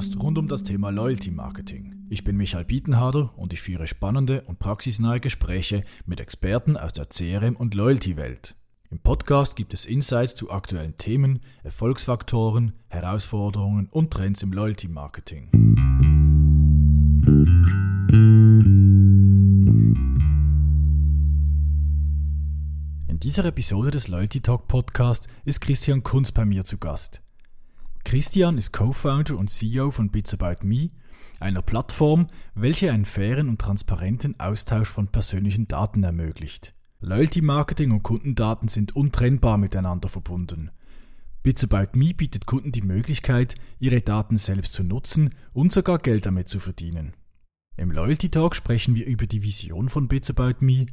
Podcast rund um das Thema Loyalty Marketing. Ich bin Michael Bietenharder und ich führe spannende und praxisnahe Gespräche mit Experten aus der CRM- und Loyalty-Welt. Im Podcast gibt es Insights zu aktuellen Themen, Erfolgsfaktoren, Herausforderungen und Trends im Loyalty Marketing. In dieser Episode des Loyalty Talk Podcast ist Christian Kunz bei mir zu Gast. Christian ist Co-Founder und CEO von Bits About Me, einer Plattform, welche einen fairen und transparenten Austausch von persönlichen Daten ermöglicht. Loyalty Marketing und Kundendaten sind untrennbar miteinander verbunden. Bits About Me bietet Kunden die Möglichkeit, ihre Daten selbst zu nutzen und sogar Geld damit zu verdienen. Im Loyalty Talk sprechen wir über die Vision von Bits About Me,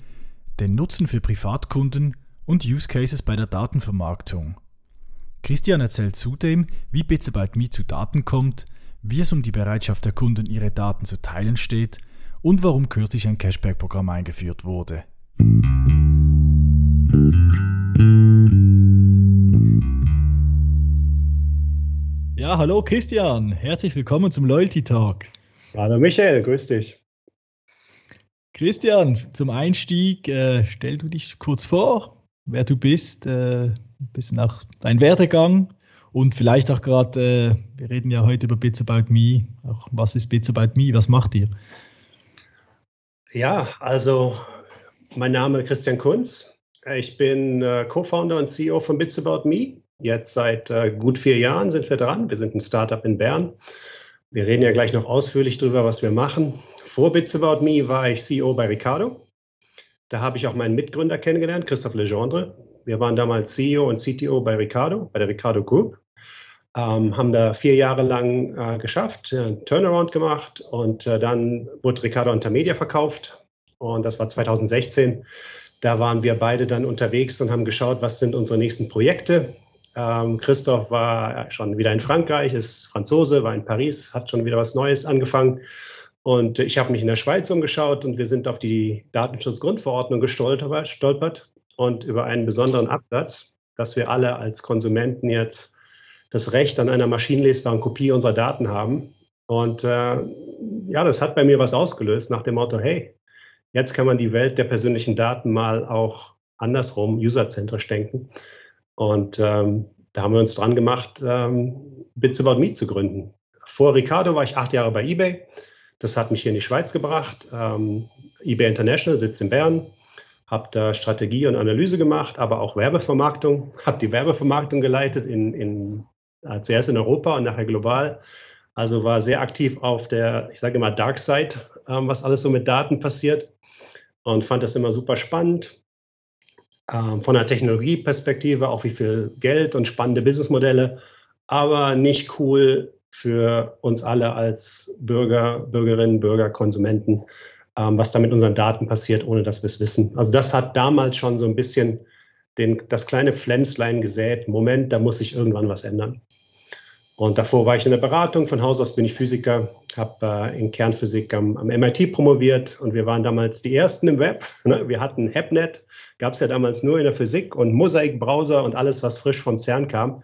den Nutzen für Privatkunden und Use Cases bei der Datenvermarktung. Christian erzählt zudem, wie Bits About Me zu Daten kommt, wie es um die Bereitschaft der Kunden, ihre Daten zu teilen steht und warum kürzlich ein Cashback-Programm eingeführt wurde. Ja, hallo Christian, herzlich willkommen zum Loyalty Talk. Hallo Michael, grüß dich. Christian, zum Einstieg, äh, stell du dich kurz vor, wer du bist, äh, ein bisschen auch dein Werdegang und vielleicht auch gerade, äh, wir reden ja heute über Bits About Me, auch was ist Bits About Me, was macht ihr? Ja, also mein Name ist Christian Kunz. Ich bin äh, Co-Founder und CEO von Bits About Me. Jetzt seit äh, gut vier Jahren sind wir dran. Wir sind ein Startup in Bern. Wir reden ja gleich noch ausführlich darüber, was wir machen. Vor Bits About Me war ich CEO bei Ricardo. Da habe ich auch meinen Mitgründer kennengelernt, Christoph Legendre. Wir waren damals CEO und CTO bei Ricardo, bei der Ricardo Group. Ähm, haben da vier Jahre lang äh, geschafft, äh, Turnaround gemacht und äh, dann wurde Ricardo Intermedia verkauft und das war 2016. Da waren wir beide dann unterwegs und haben geschaut, was sind unsere nächsten Projekte. Ähm, Christoph war schon wieder in Frankreich, ist Franzose, war in Paris, hat schon wieder was Neues angefangen. Und ich habe mich in der Schweiz umgeschaut und wir sind auf die Datenschutzgrundverordnung gestolpert und über einen besonderen Absatz, dass wir alle als Konsumenten jetzt das Recht an einer maschinenlesbaren Kopie unserer Daten haben. Und äh, ja, das hat bei mir was ausgelöst nach dem Motto, hey, jetzt kann man die Welt der persönlichen Daten mal auch andersrum, userzentrisch denken. Und ähm, da haben wir uns dran gemacht, ähm, Bits About Me zu gründen. Vor Ricardo war ich acht Jahre bei eBay. Das hat mich hier in die Schweiz gebracht. Ähm, eBay International sitzt in Bern. Habe da Strategie und Analyse gemacht, aber auch Werbevermarktung. Habe die Werbevermarktung geleitet in, in äh, zuerst in Europa und nachher global. Also war sehr aktiv auf der, ich sage immer, Dark Side, ähm, was alles so mit Daten passiert und fand das immer super spannend. Ähm, von der Technologieperspektive auch wie viel Geld und spannende Businessmodelle, aber nicht cool für uns alle als Bürger, Bürgerinnen, Bürger, Konsumenten, ähm, was da mit unseren Daten passiert, ohne dass wir es wissen. Also das hat damals schon so ein bisschen den, das kleine Pflänzlein gesät. Moment, da muss sich irgendwann was ändern. Und davor war ich in der Beratung. Von Haus aus bin ich Physiker, habe äh, in Kernphysik am, am, MIT promoviert und wir waren damals die Ersten im Web. Ne? Wir hatten HepNet, gab es ja damals nur in der Physik und Mosaik-Browser und alles, was frisch vom CERN kam.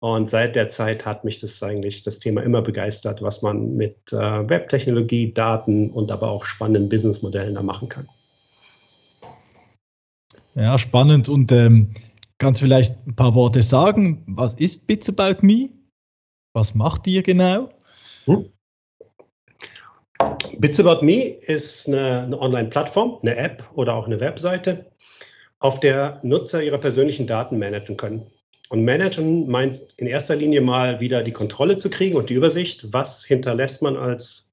Und seit der Zeit hat mich das eigentlich das Thema immer begeistert, was man mit äh, Webtechnologie, Daten und aber auch spannenden Businessmodellen da machen kann. Ja, spannend. Und ähm, kannst du vielleicht ein paar Worte sagen? Was ist Bits About Me? Was macht ihr genau? Hm? Bits About Me ist eine, eine Online-Plattform, eine App oder auch eine Webseite, auf der Nutzer ihre persönlichen Daten managen können. Und managen meint in erster Linie mal wieder die Kontrolle zu kriegen und die Übersicht. Was hinterlässt man als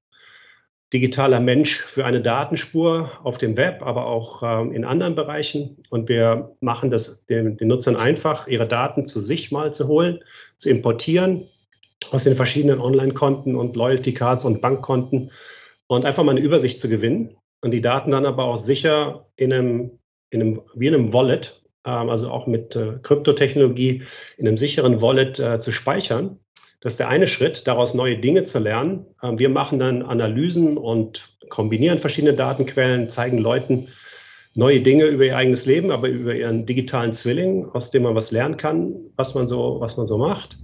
digitaler Mensch für eine Datenspur auf dem Web, aber auch ähm, in anderen Bereichen. Und wir machen das den, den Nutzern einfach, ihre Daten zu sich mal zu holen, zu importieren aus den verschiedenen Online-Konten und Loyalty-Cards und Bankkonten und einfach mal eine Übersicht zu gewinnen und die Daten dann aber auch sicher in einem, in einem wie in einem Wallet, also auch mit äh, Kryptotechnologie, in einem sicheren Wallet äh, zu speichern. Das ist der eine Schritt, daraus neue Dinge zu lernen. Ähm, wir machen dann Analysen und kombinieren verschiedene Datenquellen, zeigen Leuten neue Dinge über ihr eigenes Leben, aber über ihren digitalen Zwilling, aus dem man was lernen kann, was man so, was man so macht.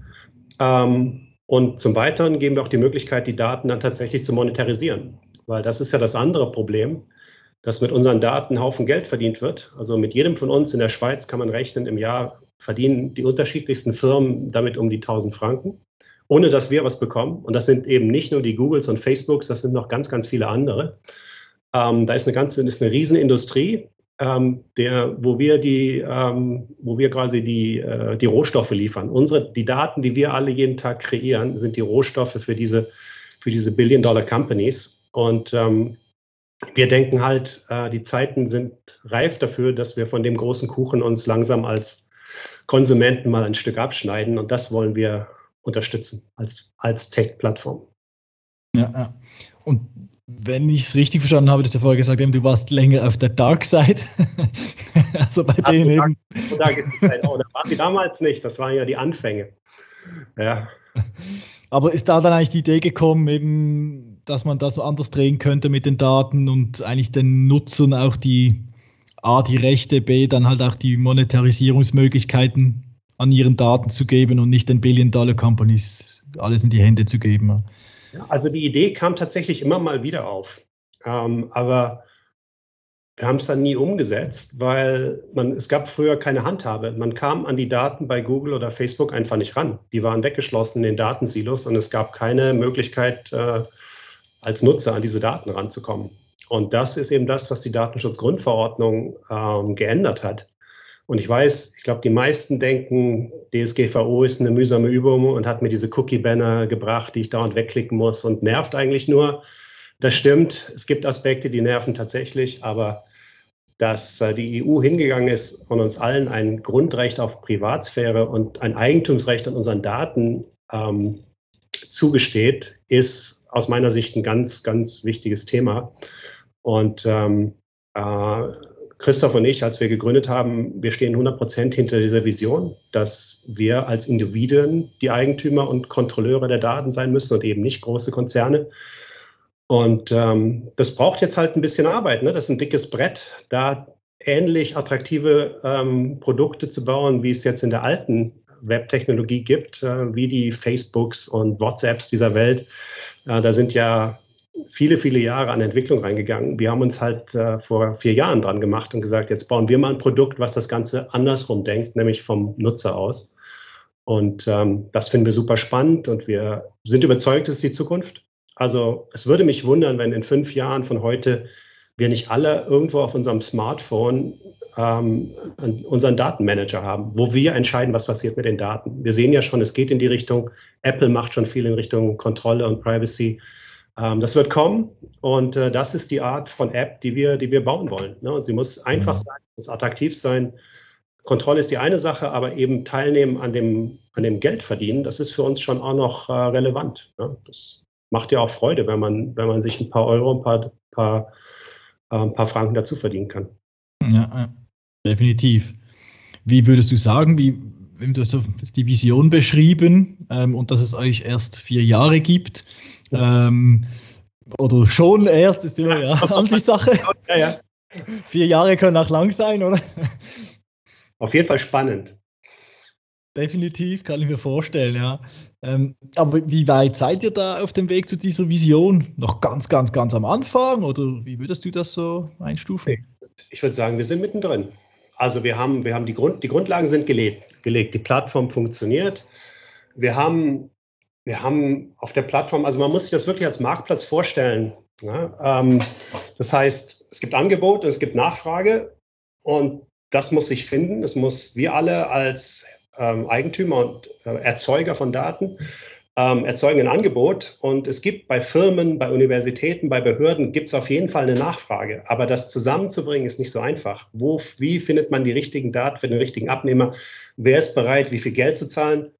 Ähm, Und zum Weiteren geben wir auch die Möglichkeit, die Daten dann tatsächlich zu monetarisieren. Weil das ist ja das andere Problem, dass mit unseren Daten Haufen Geld verdient wird. Also mit jedem von uns in der Schweiz kann man rechnen, im Jahr verdienen die unterschiedlichsten Firmen damit um die 1000 Franken, ohne dass wir was bekommen. Und das sind eben nicht nur die Googles und Facebooks, das sind noch ganz, ganz viele andere. Ähm, da ist eine ganze, ist eine Riesenindustrie, ähm, der, wo wir die, ähm, wo wir quasi die, äh, die Rohstoffe liefern. Unsere, die Daten, die wir alle jeden Tag kreieren, sind die Rohstoffe für diese, für diese Billion-Dollar-Companies. Und ähm, wir denken halt, äh, die Zeiten sind reif dafür, dass wir von dem großen Kuchen uns langsam als Konsumenten mal ein Stück abschneiden. Und das wollen wir unterstützen als, als Tech-Plattform. Ja, ja. Und wenn ich es richtig verstanden habe, dass du vorher gesagt hast, du warst länger auf der Dark Side. also bei Ach, denen eben. Da, oh, da waren die damals nicht, das waren ja die Anfänge. Ja. Aber ist da dann eigentlich die Idee gekommen, eben, dass man das anders drehen könnte mit den Daten und eigentlich den Nutzern auch die A, die Rechte, B, dann halt auch die Monetarisierungsmöglichkeiten an ihren Daten zu geben und nicht den Billion-Dollar-Companies alles in die Hände zu geben? Also die Idee kam tatsächlich immer mal wieder auf. Ähm, aber wir haben es dann nie umgesetzt, weil man, es gab früher keine Handhabe. Man kam an die Daten bei Google oder Facebook einfach nicht ran. Die waren weggeschlossen in den Datensilos und es gab keine Möglichkeit, äh, als Nutzer an diese Daten ranzukommen. Und das ist eben das, was die Datenschutzgrundverordnung ähm, geändert hat. Und ich weiß, ich glaube, die meisten denken, DSGVO ist eine mühsame Übung und hat mir diese Cookie-Banner gebracht, die ich dauernd wegklicken muss und nervt eigentlich nur. Das stimmt, es gibt Aspekte, die nerven tatsächlich, aber dass äh, die EU hingegangen ist und uns allen ein Grundrecht auf Privatsphäre und ein Eigentumsrecht an unseren Daten ähm, zugesteht, ist aus meiner Sicht ein ganz, ganz wichtiges Thema. Und ähm, äh, Christoph und ich, als wir gegründet haben, wir stehen 100 Prozent hinter dieser Vision, dass wir als Individuen die Eigentümer und Kontrolleure der Daten sein müssen und eben nicht große Konzerne. Und ähm, das braucht jetzt halt ein bisschen Arbeit. Ne? Das ist ein dickes Brett, da ähnlich attraktive ähm, Produkte zu bauen, wie es jetzt in der alten Webtechnologie gibt, äh, wie die Facebooks und WhatsApps dieser Welt. Da sind ja viele, viele Jahre an Entwicklung reingegangen. Wir haben uns halt äh, vor vier Jahren dran gemacht und gesagt, jetzt bauen wir mal ein Produkt, was das Ganze andersrum denkt, nämlich vom Nutzer aus. Und ähm, das finden wir super spannend und wir sind überzeugt, es ist die Zukunft. Also es würde mich wundern, wenn in fünf Jahren von heute wir nicht alle irgendwo auf unserem Smartphone ähm, unseren Datenmanager haben, wo wir entscheiden, was passiert mit den Daten. Wir sehen ja schon, es geht in die Richtung, Apple macht schon viel in Richtung Kontrolle und Privacy. Ähm, das wird kommen und äh, das ist die Art von App, die wir, die wir bauen wollen. Ne? Und sie muss einfach mhm. sein, muss attraktiv sein. Kontrolle ist die eine Sache, aber eben teilnehmen an dem, an dem Geld verdienen, das ist für uns schon auch noch äh, relevant. Ne? Das macht ja auch Freude, wenn man, wenn man sich ein paar Euro, ein paar, paar, äh, ein paar Franken dazu verdienen kann. Ja, definitiv. Wie würdest du sagen, wie, du hast die Vision beschrieben ähm, und dass es euch erst vier Jahre gibt. Ähm, oder schon erst, ist immer ja, Ansichtssache. Ja, ja. Vier Jahre können auch lang sein, oder? Auf jeden Fall spannend. Definitiv, kann ich mir vorstellen, ja. Ähm, aber wie weit seid ihr da auf dem Weg zu dieser Vision? Noch ganz, ganz, ganz am Anfang oder wie würdest du das so einstufen? Ich würde sagen, wir sind mittendrin. Also wir haben, wir haben die, Grund, die Grundlagen sind gelegt, gelegt. Die Plattform funktioniert. Wir haben wir haben auf der Plattform, also man muss sich das wirklich als Marktplatz vorstellen. Ja? Ähm, das heißt, es gibt Angebot, es gibt Nachfrage und das muss sich finden. Es muss wir alle als ähm, Eigentümer und äh, Erzeuger von Daten ähm, erzeugen ein Angebot und es gibt bei Firmen, bei Universitäten, bei Behörden gibt es auf jeden Fall eine Nachfrage. Aber das zusammenzubringen ist nicht so einfach. Wo, wie findet man die richtigen Daten für den richtigen Abnehmer? Wer ist bereit, wie viel Geld zu zahlen?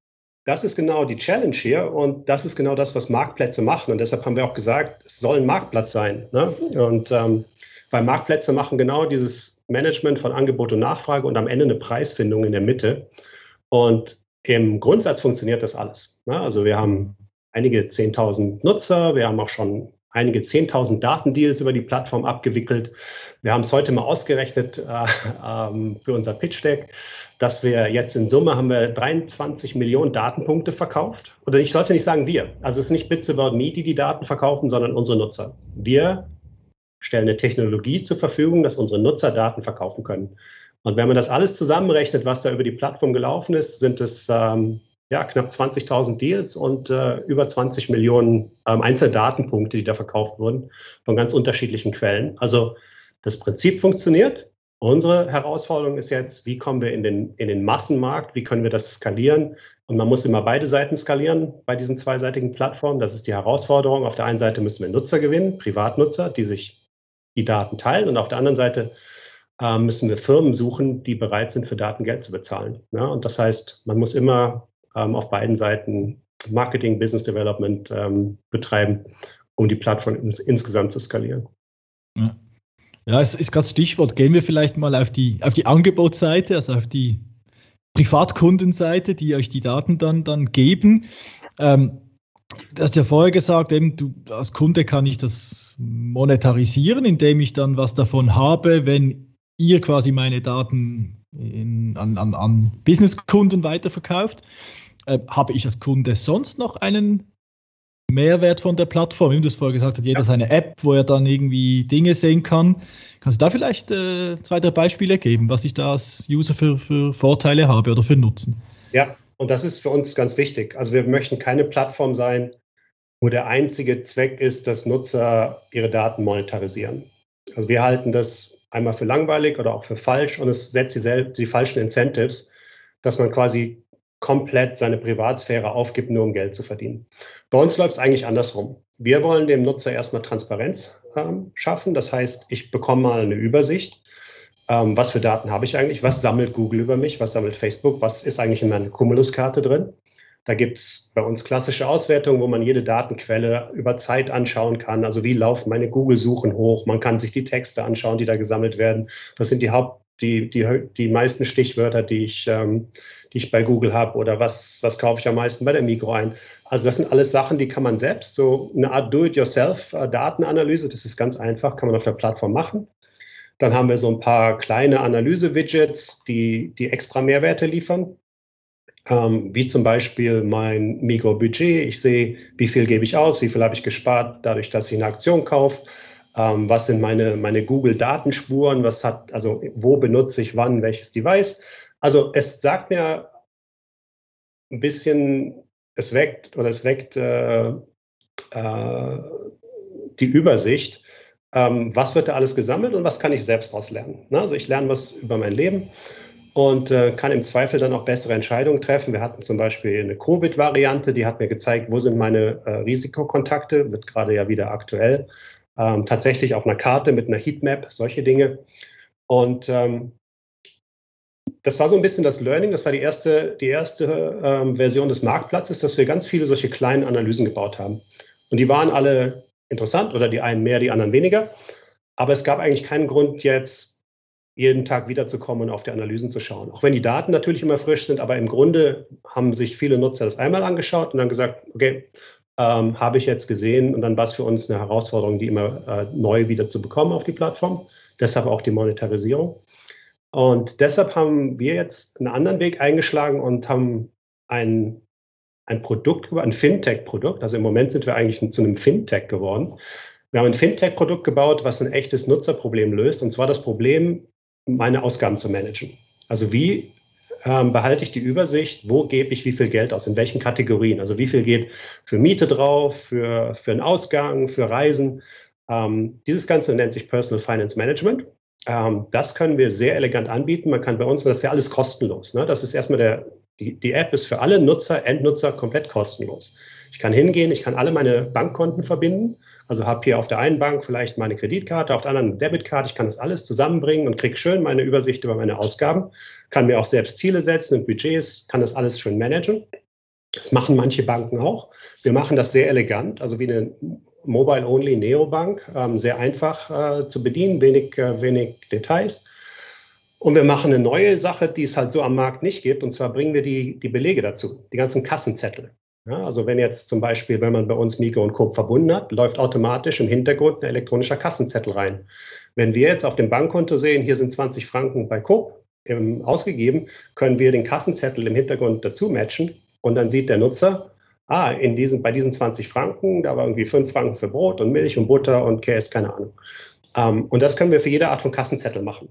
Das ist genau die Challenge hier und das ist genau das, was Marktplätze machen. Und deshalb haben wir auch gesagt, es soll ein Marktplatz sein. Ne? Und ähm, weil Marktplätze machen genau dieses Management von Angebot und Nachfrage und am Ende eine Preisfindung in der Mitte. Und im Grundsatz funktioniert das alles. Ne? Also wir haben einige 10.000 Nutzer, wir haben auch schon einige 10.000 Datendeals über die Plattform abgewickelt. Wir haben es heute mal ausgerechnet äh, ähm, für unser Pitch Deck, dass wir jetzt in Summe haben wir 23 Millionen Datenpunkte verkauft. Oder ich sollte nicht sagen wir. Also es ist nicht Bits About Me, die die Daten verkaufen, sondern unsere Nutzer. Wir stellen eine Technologie zur Verfügung, dass unsere Nutzer Daten verkaufen können. Und wenn man das alles zusammenrechnet, was da über die Plattform gelaufen ist, sind es ähm, ja, knapp 20.000 Deals und äh, über 20 Millionen ähm, Einzeldatenpunkte, die da verkauft wurden, von ganz unterschiedlichen Quellen. Also das Prinzip funktioniert. Unsere Herausforderung ist jetzt, wie kommen wir in den, in den Massenmarkt, wie können wir das skalieren? Und man muss immer beide Seiten skalieren bei diesen zweiseitigen Plattformen. Das ist die Herausforderung. Auf der einen Seite müssen wir Nutzer gewinnen, Privatnutzer, die sich die Daten teilen. Und auf der anderen Seite äh, müssen wir Firmen suchen, die bereit sind, für Daten Geld zu bezahlen. Ja, und das heißt, man muss immer ähm, auf beiden Seiten Marketing, Business Development ähm, betreiben, um die Plattform ins, insgesamt zu skalieren. Ja. Ja, es ist gerade Stichwort. Gehen wir vielleicht mal auf die, auf die Angebotsseite, also auf die Privatkundenseite, die euch die Daten dann, dann geben. Ähm, du hast ja vorher gesagt, eben du als Kunde kann ich das monetarisieren, indem ich dann was davon habe, wenn ihr quasi meine Daten in, an, an, an Businesskunden weiterverkauft. Äh, habe ich als Kunde sonst noch einen Mehrwert von der Plattform? Wie du es vorher gesagt hast, jeder ja. seine App, wo er dann irgendwie Dinge sehen kann. Kannst du da vielleicht äh, zwei, drei Beispiele geben, was ich da als User für, für Vorteile habe oder für Nutzen? Ja, und das ist für uns ganz wichtig. Also wir möchten keine Plattform sein, wo der einzige Zweck ist, dass Nutzer ihre Daten monetarisieren. Also wir halten das einmal für langweilig oder auch für falsch und es setzt die, die falschen Incentives, dass man quasi komplett seine Privatsphäre aufgibt, nur um Geld zu verdienen. Bei uns läuft es eigentlich andersrum. Wir wollen dem Nutzer erstmal Transparenz ähm, schaffen. Das heißt, ich bekomme mal eine Übersicht. Ähm, was für Daten habe ich eigentlich? Was sammelt Google über mich? Was sammelt Facebook? Was ist eigentlich in meiner Cumulus-Karte drin? Da gibt es bei uns klassische Auswertungen, wo man jede Datenquelle über Zeit anschauen kann. Also wie laufen meine Google-Suchen hoch? Man kann sich die Texte anschauen, die da gesammelt werden. Das sind die Haupt, die, die, die meisten Stichwörter, die ich, ähm, die ich bei Google habe oder was, was kaufe ich am meisten bei der Migro ein. Also das sind alles Sachen, die kann man selbst, so eine Art Do-it-yourself-Datenanalyse, das ist ganz einfach, kann man auf der Plattform machen. Dann haben wir so ein paar kleine Analyse-Widgets, die, die extra Mehrwerte liefern. Ähm, wie zum Beispiel mein Migro-Budget. Ich sehe, wie viel gebe ich aus, wie viel habe ich gespart, dadurch, dass ich eine Aktion kaufe. Ähm, was sind meine, meine Google-Datenspuren? Was hat, also wo benutze ich wann welches Device? Also es sagt mir ein bisschen, es weckt oder es weckt äh, äh, die Übersicht, ähm, was wird da alles gesammelt und was kann ich selbst daraus lernen. Ne? Also ich lerne was über mein Leben und äh, kann im Zweifel dann auch bessere Entscheidungen treffen. Wir hatten zum Beispiel eine Covid-Variante, die hat mir gezeigt, wo sind meine äh, Risikokontakte, wird gerade ja wieder aktuell, ähm, tatsächlich auf einer Karte mit einer Heatmap, solche Dinge. Und ähm, das war so ein bisschen das Learning. Das war die erste, die erste ähm, Version des Marktplatzes, dass wir ganz viele solche kleinen Analysen gebaut haben. Und die waren alle interessant oder die einen mehr, die anderen weniger. Aber es gab eigentlich keinen Grund, jetzt jeden Tag wiederzukommen und auf die Analysen zu schauen. Auch wenn die Daten natürlich immer frisch sind, aber im Grunde haben sich viele Nutzer das einmal angeschaut und dann gesagt, okay, ähm, habe ich jetzt gesehen und dann war es für uns eine Herausforderung, die immer äh, neu wieder zu bekommen auf die Plattform. Deshalb auch die Monetarisierung. Und deshalb haben wir jetzt einen anderen Weg eingeschlagen und haben ein, ein Produkt, ein Fintech-Produkt. Also im Moment sind wir eigentlich zu einem Fintech geworden. Wir haben ein Fintech-Produkt gebaut, was ein echtes Nutzerproblem löst. Und zwar das Problem, meine Ausgaben zu managen. Also wie ähm, behalte ich die Übersicht, wo gebe ich wie viel Geld aus, in welchen Kategorien. Also wie viel geht für Miete drauf, für, für einen Ausgang, für Reisen. Ähm, dieses Ganze nennt sich Personal Finance Management. Ähm, das können wir sehr elegant anbieten. Man kann bei uns, das ist ja alles kostenlos. Ne? Das ist erstmal der, die, die App ist für alle Nutzer, Endnutzer komplett kostenlos. Ich kann hingehen, ich kann alle meine Bankkonten verbinden. Also habe hier auf der einen Bank vielleicht meine Kreditkarte, auf der anderen eine Debitkarte. Ich kann das alles zusammenbringen und kriege schön meine Übersicht über meine Ausgaben. Kann mir auch selbst Ziele setzen und Budgets, kann das alles schön managen. Das machen manche Banken auch. Wir machen das sehr elegant, also wie eine Mobile-Only Neobank, ähm, sehr einfach äh, zu bedienen, wenig, äh, wenig Details. Und wir machen eine neue Sache, die es halt so am Markt nicht gibt. Und zwar bringen wir die, die Belege dazu, die ganzen Kassenzettel. Ja, also wenn jetzt zum Beispiel, wenn man bei uns Migo und Coop verbunden hat, läuft automatisch im Hintergrund ein elektronischer Kassenzettel rein. Wenn wir jetzt auf dem Bankkonto sehen, hier sind 20 Franken bei Coop ähm, ausgegeben, können wir den Kassenzettel im Hintergrund dazu matchen und dann sieht der Nutzer, ah, in diesen, bei diesen 20 Franken, da war irgendwie 5 Franken für Brot und Milch und Butter und Käse, keine Ahnung. Ähm, und das können wir für jede Art von Kassenzettel machen.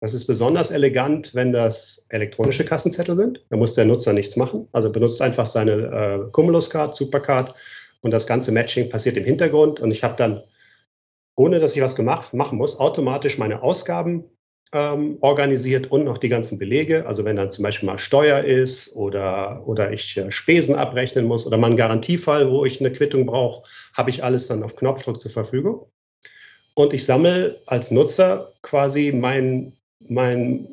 Das ist besonders elegant, wenn das elektronische Kassenzettel sind. Da muss der Nutzer nichts machen. Also benutzt einfach seine äh, Cumulus-Card, Supercard und das ganze Matching passiert im Hintergrund. Und ich habe dann, ohne dass ich was gemacht machen muss, automatisch meine Ausgaben ähm, organisiert und noch die ganzen Belege. Also wenn dann zum Beispiel mal Steuer ist oder, oder ich äh, Spesen abrechnen muss oder mal einen Garantiefall, wo ich eine Quittung brauche, habe ich alles dann auf Knopfdruck zur Verfügung. Und ich sammle als Nutzer quasi mein mein,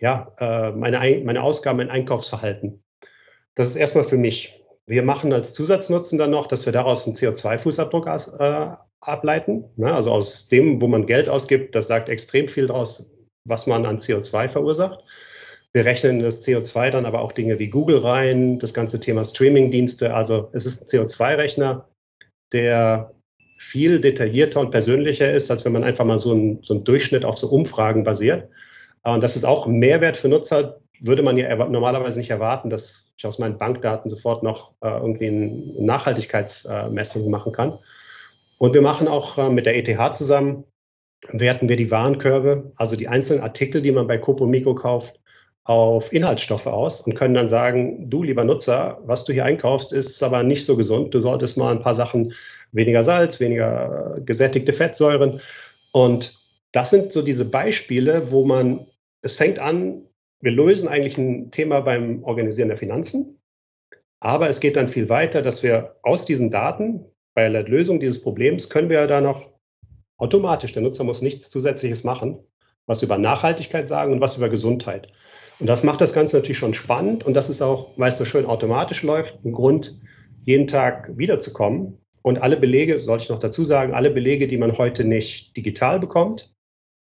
ja, äh, meine, meine Ausgaben, mein Einkaufsverhalten. Das ist erstmal für mich. Wir machen als Zusatznutzen dann noch, dass wir daraus einen CO2-Fußabdruck äh, ableiten. Ne? Also aus dem, wo man Geld ausgibt, das sagt extrem viel daraus, was man an CO2 verursacht. Wir rechnen das CO2 dann aber auch Dinge wie Google rein, das ganze Thema Streaming-Dienste. Also es ist ein CO2-Rechner, der viel detaillierter und persönlicher ist, als wenn man einfach mal so einen, so Durchschnitt auf so Umfragen basiert. Und das ist auch Mehrwert für Nutzer, würde man ja normalerweise nicht erwarten, dass ich aus meinen Bankdaten sofort noch äh, irgendwie eine Nachhaltigkeitsmessung machen kann. Und wir machen auch äh, mit der ETH zusammen, werten wir die Warenkörbe, also die einzelnen Artikel, die man bei Copo Mikro kauft, auf Inhaltsstoffe aus und können dann sagen, du lieber Nutzer, was du hier einkaufst, ist aber nicht so gesund. Du solltest mal ein paar Sachen weniger Salz, weniger gesättigte Fettsäuren. Und das sind so diese Beispiele, wo man, es fängt an, wir lösen eigentlich ein Thema beim Organisieren der Finanzen, aber es geht dann viel weiter, dass wir aus diesen Daten, bei der Lösung dieses Problems, können wir da noch automatisch, der Nutzer muss nichts Zusätzliches machen, was über Nachhaltigkeit sagen und was über Gesundheit. Und das macht das Ganze natürlich schon spannend und das ist auch, weil es so schön automatisch läuft, ein Grund, jeden Tag wiederzukommen und alle Belege, sollte ich noch dazu sagen, alle Belege, die man heute nicht digital bekommt,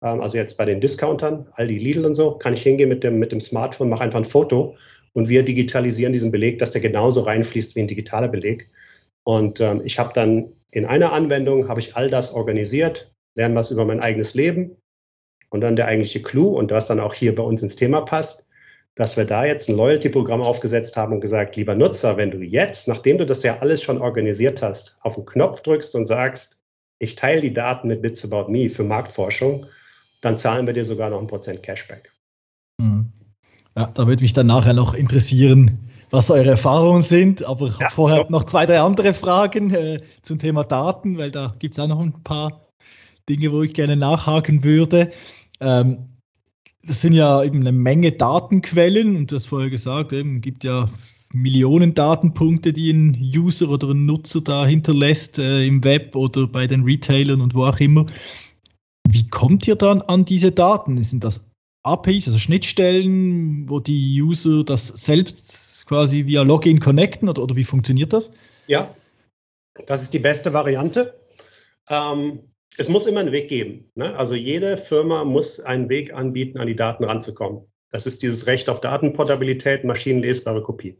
ähm, also jetzt bei den Discountern, Aldi, Lidl und so, kann ich hingehen mit dem, mit dem Smartphone, mache einfach ein Foto und wir digitalisieren diesen Beleg, dass der genauso reinfließt wie ein digitaler Beleg. Und ähm, ich habe dann in einer Anwendung, habe ich all das organisiert, lerne was über mein eigenes Leben und dann der eigentliche Clou und was dann auch hier bei uns ins Thema passt, dass wir da jetzt ein Loyalty-Programm aufgesetzt haben und gesagt, lieber Nutzer, wenn du jetzt, nachdem du das ja alles schon organisiert hast, auf den Knopf drückst und sagst, ich teile die Daten mit Bits About Me für Marktforschung, dann zahlen wir dir sogar noch ein Prozent Cashback. Mhm. Ja, da würde mich dann nachher noch interessieren, was eure Erfahrungen sind. Aber ich ja, vorher ja. noch zwei, drei andere Fragen äh, zum Thema Daten, weil da gibt es auch noch ein paar Dinge, wo ich gerne nachhaken würde. Ähm, das sind ja eben eine Menge Datenquellen und du hast vorher gesagt, es gibt ja Millionen Datenpunkte, die ein User oder ein Nutzer da hinterlässt äh, im Web oder bei den Retailern und wo auch immer. Wie kommt ihr dann an diese Daten? Sind das APIs, also Schnittstellen, wo die User das selbst quasi via Login connecten oder, oder wie funktioniert das? Ja, das ist die beste Variante. Ähm, es muss immer einen Weg geben. Ne? Also jede Firma muss einen Weg anbieten, an die Daten ranzukommen. Das ist dieses Recht auf Datenportabilität, maschinenlesbare Kopie.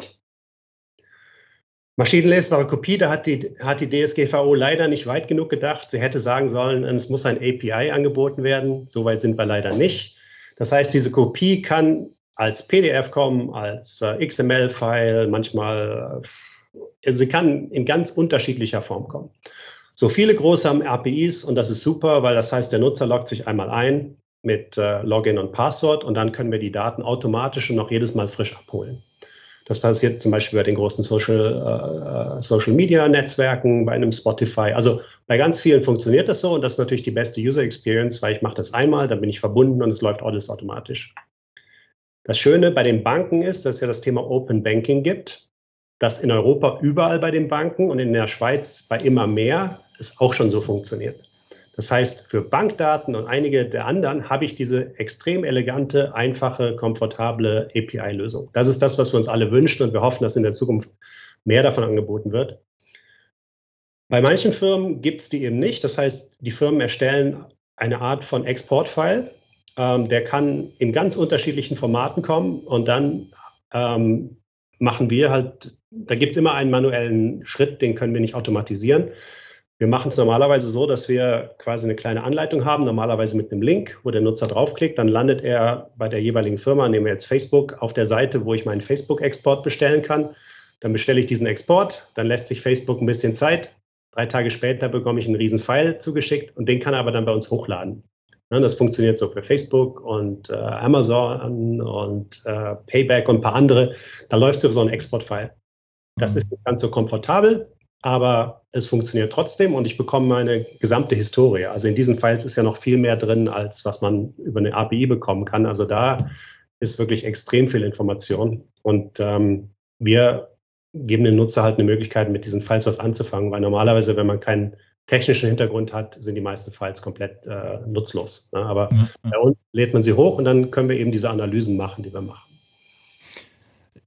Maschinenlesbare Kopie, da hat die, hat die DSGVO leider nicht weit genug gedacht. Sie hätte sagen sollen, es muss ein API angeboten werden. Soweit sind wir leider nicht. Das heißt, diese Kopie kann als PDF kommen, als äh, XML-File, manchmal, äh, sie kann in ganz unterschiedlicher Form kommen. So viele große haben APIs und das ist super, weil das heißt, der Nutzer loggt sich einmal ein mit äh, Login und Passwort und dann können wir die Daten automatisch und noch jedes Mal frisch abholen. Das passiert zum Beispiel bei den großen Social, äh, Social Media Netzwerken, bei einem Spotify. Also bei ganz vielen funktioniert das so und das ist natürlich die beste User Experience, weil ich mache das einmal, dann bin ich verbunden und es läuft alles automatisch. Das Schöne bei den Banken ist, dass es ja das Thema Open Banking gibt, das in Europa überall bei den Banken und in der Schweiz bei immer mehr es auch schon so funktioniert. Das heißt, für Bankdaten und einige der anderen habe ich diese extrem elegante, einfache, komfortable API-Lösung. Das ist das, was wir uns alle wünschen und wir hoffen, dass in der Zukunft mehr davon angeboten wird. Bei manchen Firmen gibt es die eben nicht. Das heißt, die Firmen erstellen eine Art von Exportfile. Ähm, der kann in ganz unterschiedlichen Formaten kommen und dann ähm, machen wir halt, da gibt es immer einen manuellen Schritt, den können wir nicht automatisieren. Wir machen es normalerweise so, dass wir quasi eine kleine Anleitung haben, normalerweise mit einem Link, wo der Nutzer draufklickt, dann landet er bei der jeweiligen Firma, nehmen wir jetzt Facebook, auf der Seite, wo ich meinen Facebook-Export bestellen kann. Dann bestelle ich diesen Export, dann lässt sich Facebook ein bisschen Zeit. Drei Tage später bekomme ich einen riesen File zugeschickt und den kann er aber dann bei uns hochladen. Ne, das funktioniert so für Facebook und äh, Amazon und äh, Payback und ein paar andere. Da läuft so ein Export-File. Das mhm. ist nicht ganz so komfortabel, aber es funktioniert trotzdem und ich bekomme meine gesamte Historie. Also in diesen Files ist ja noch viel mehr drin, als was man über eine API bekommen kann. Also da ist wirklich extrem viel Information und ähm, wir geben dem Nutzer halt eine Möglichkeit, mit diesen Files was anzufangen, weil normalerweise, wenn man keinen technischen Hintergrund hat, sind die meisten Files komplett äh, nutzlos. Ne? Aber ja. bei uns lädt man sie hoch und dann können wir eben diese Analysen machen, die wir machen.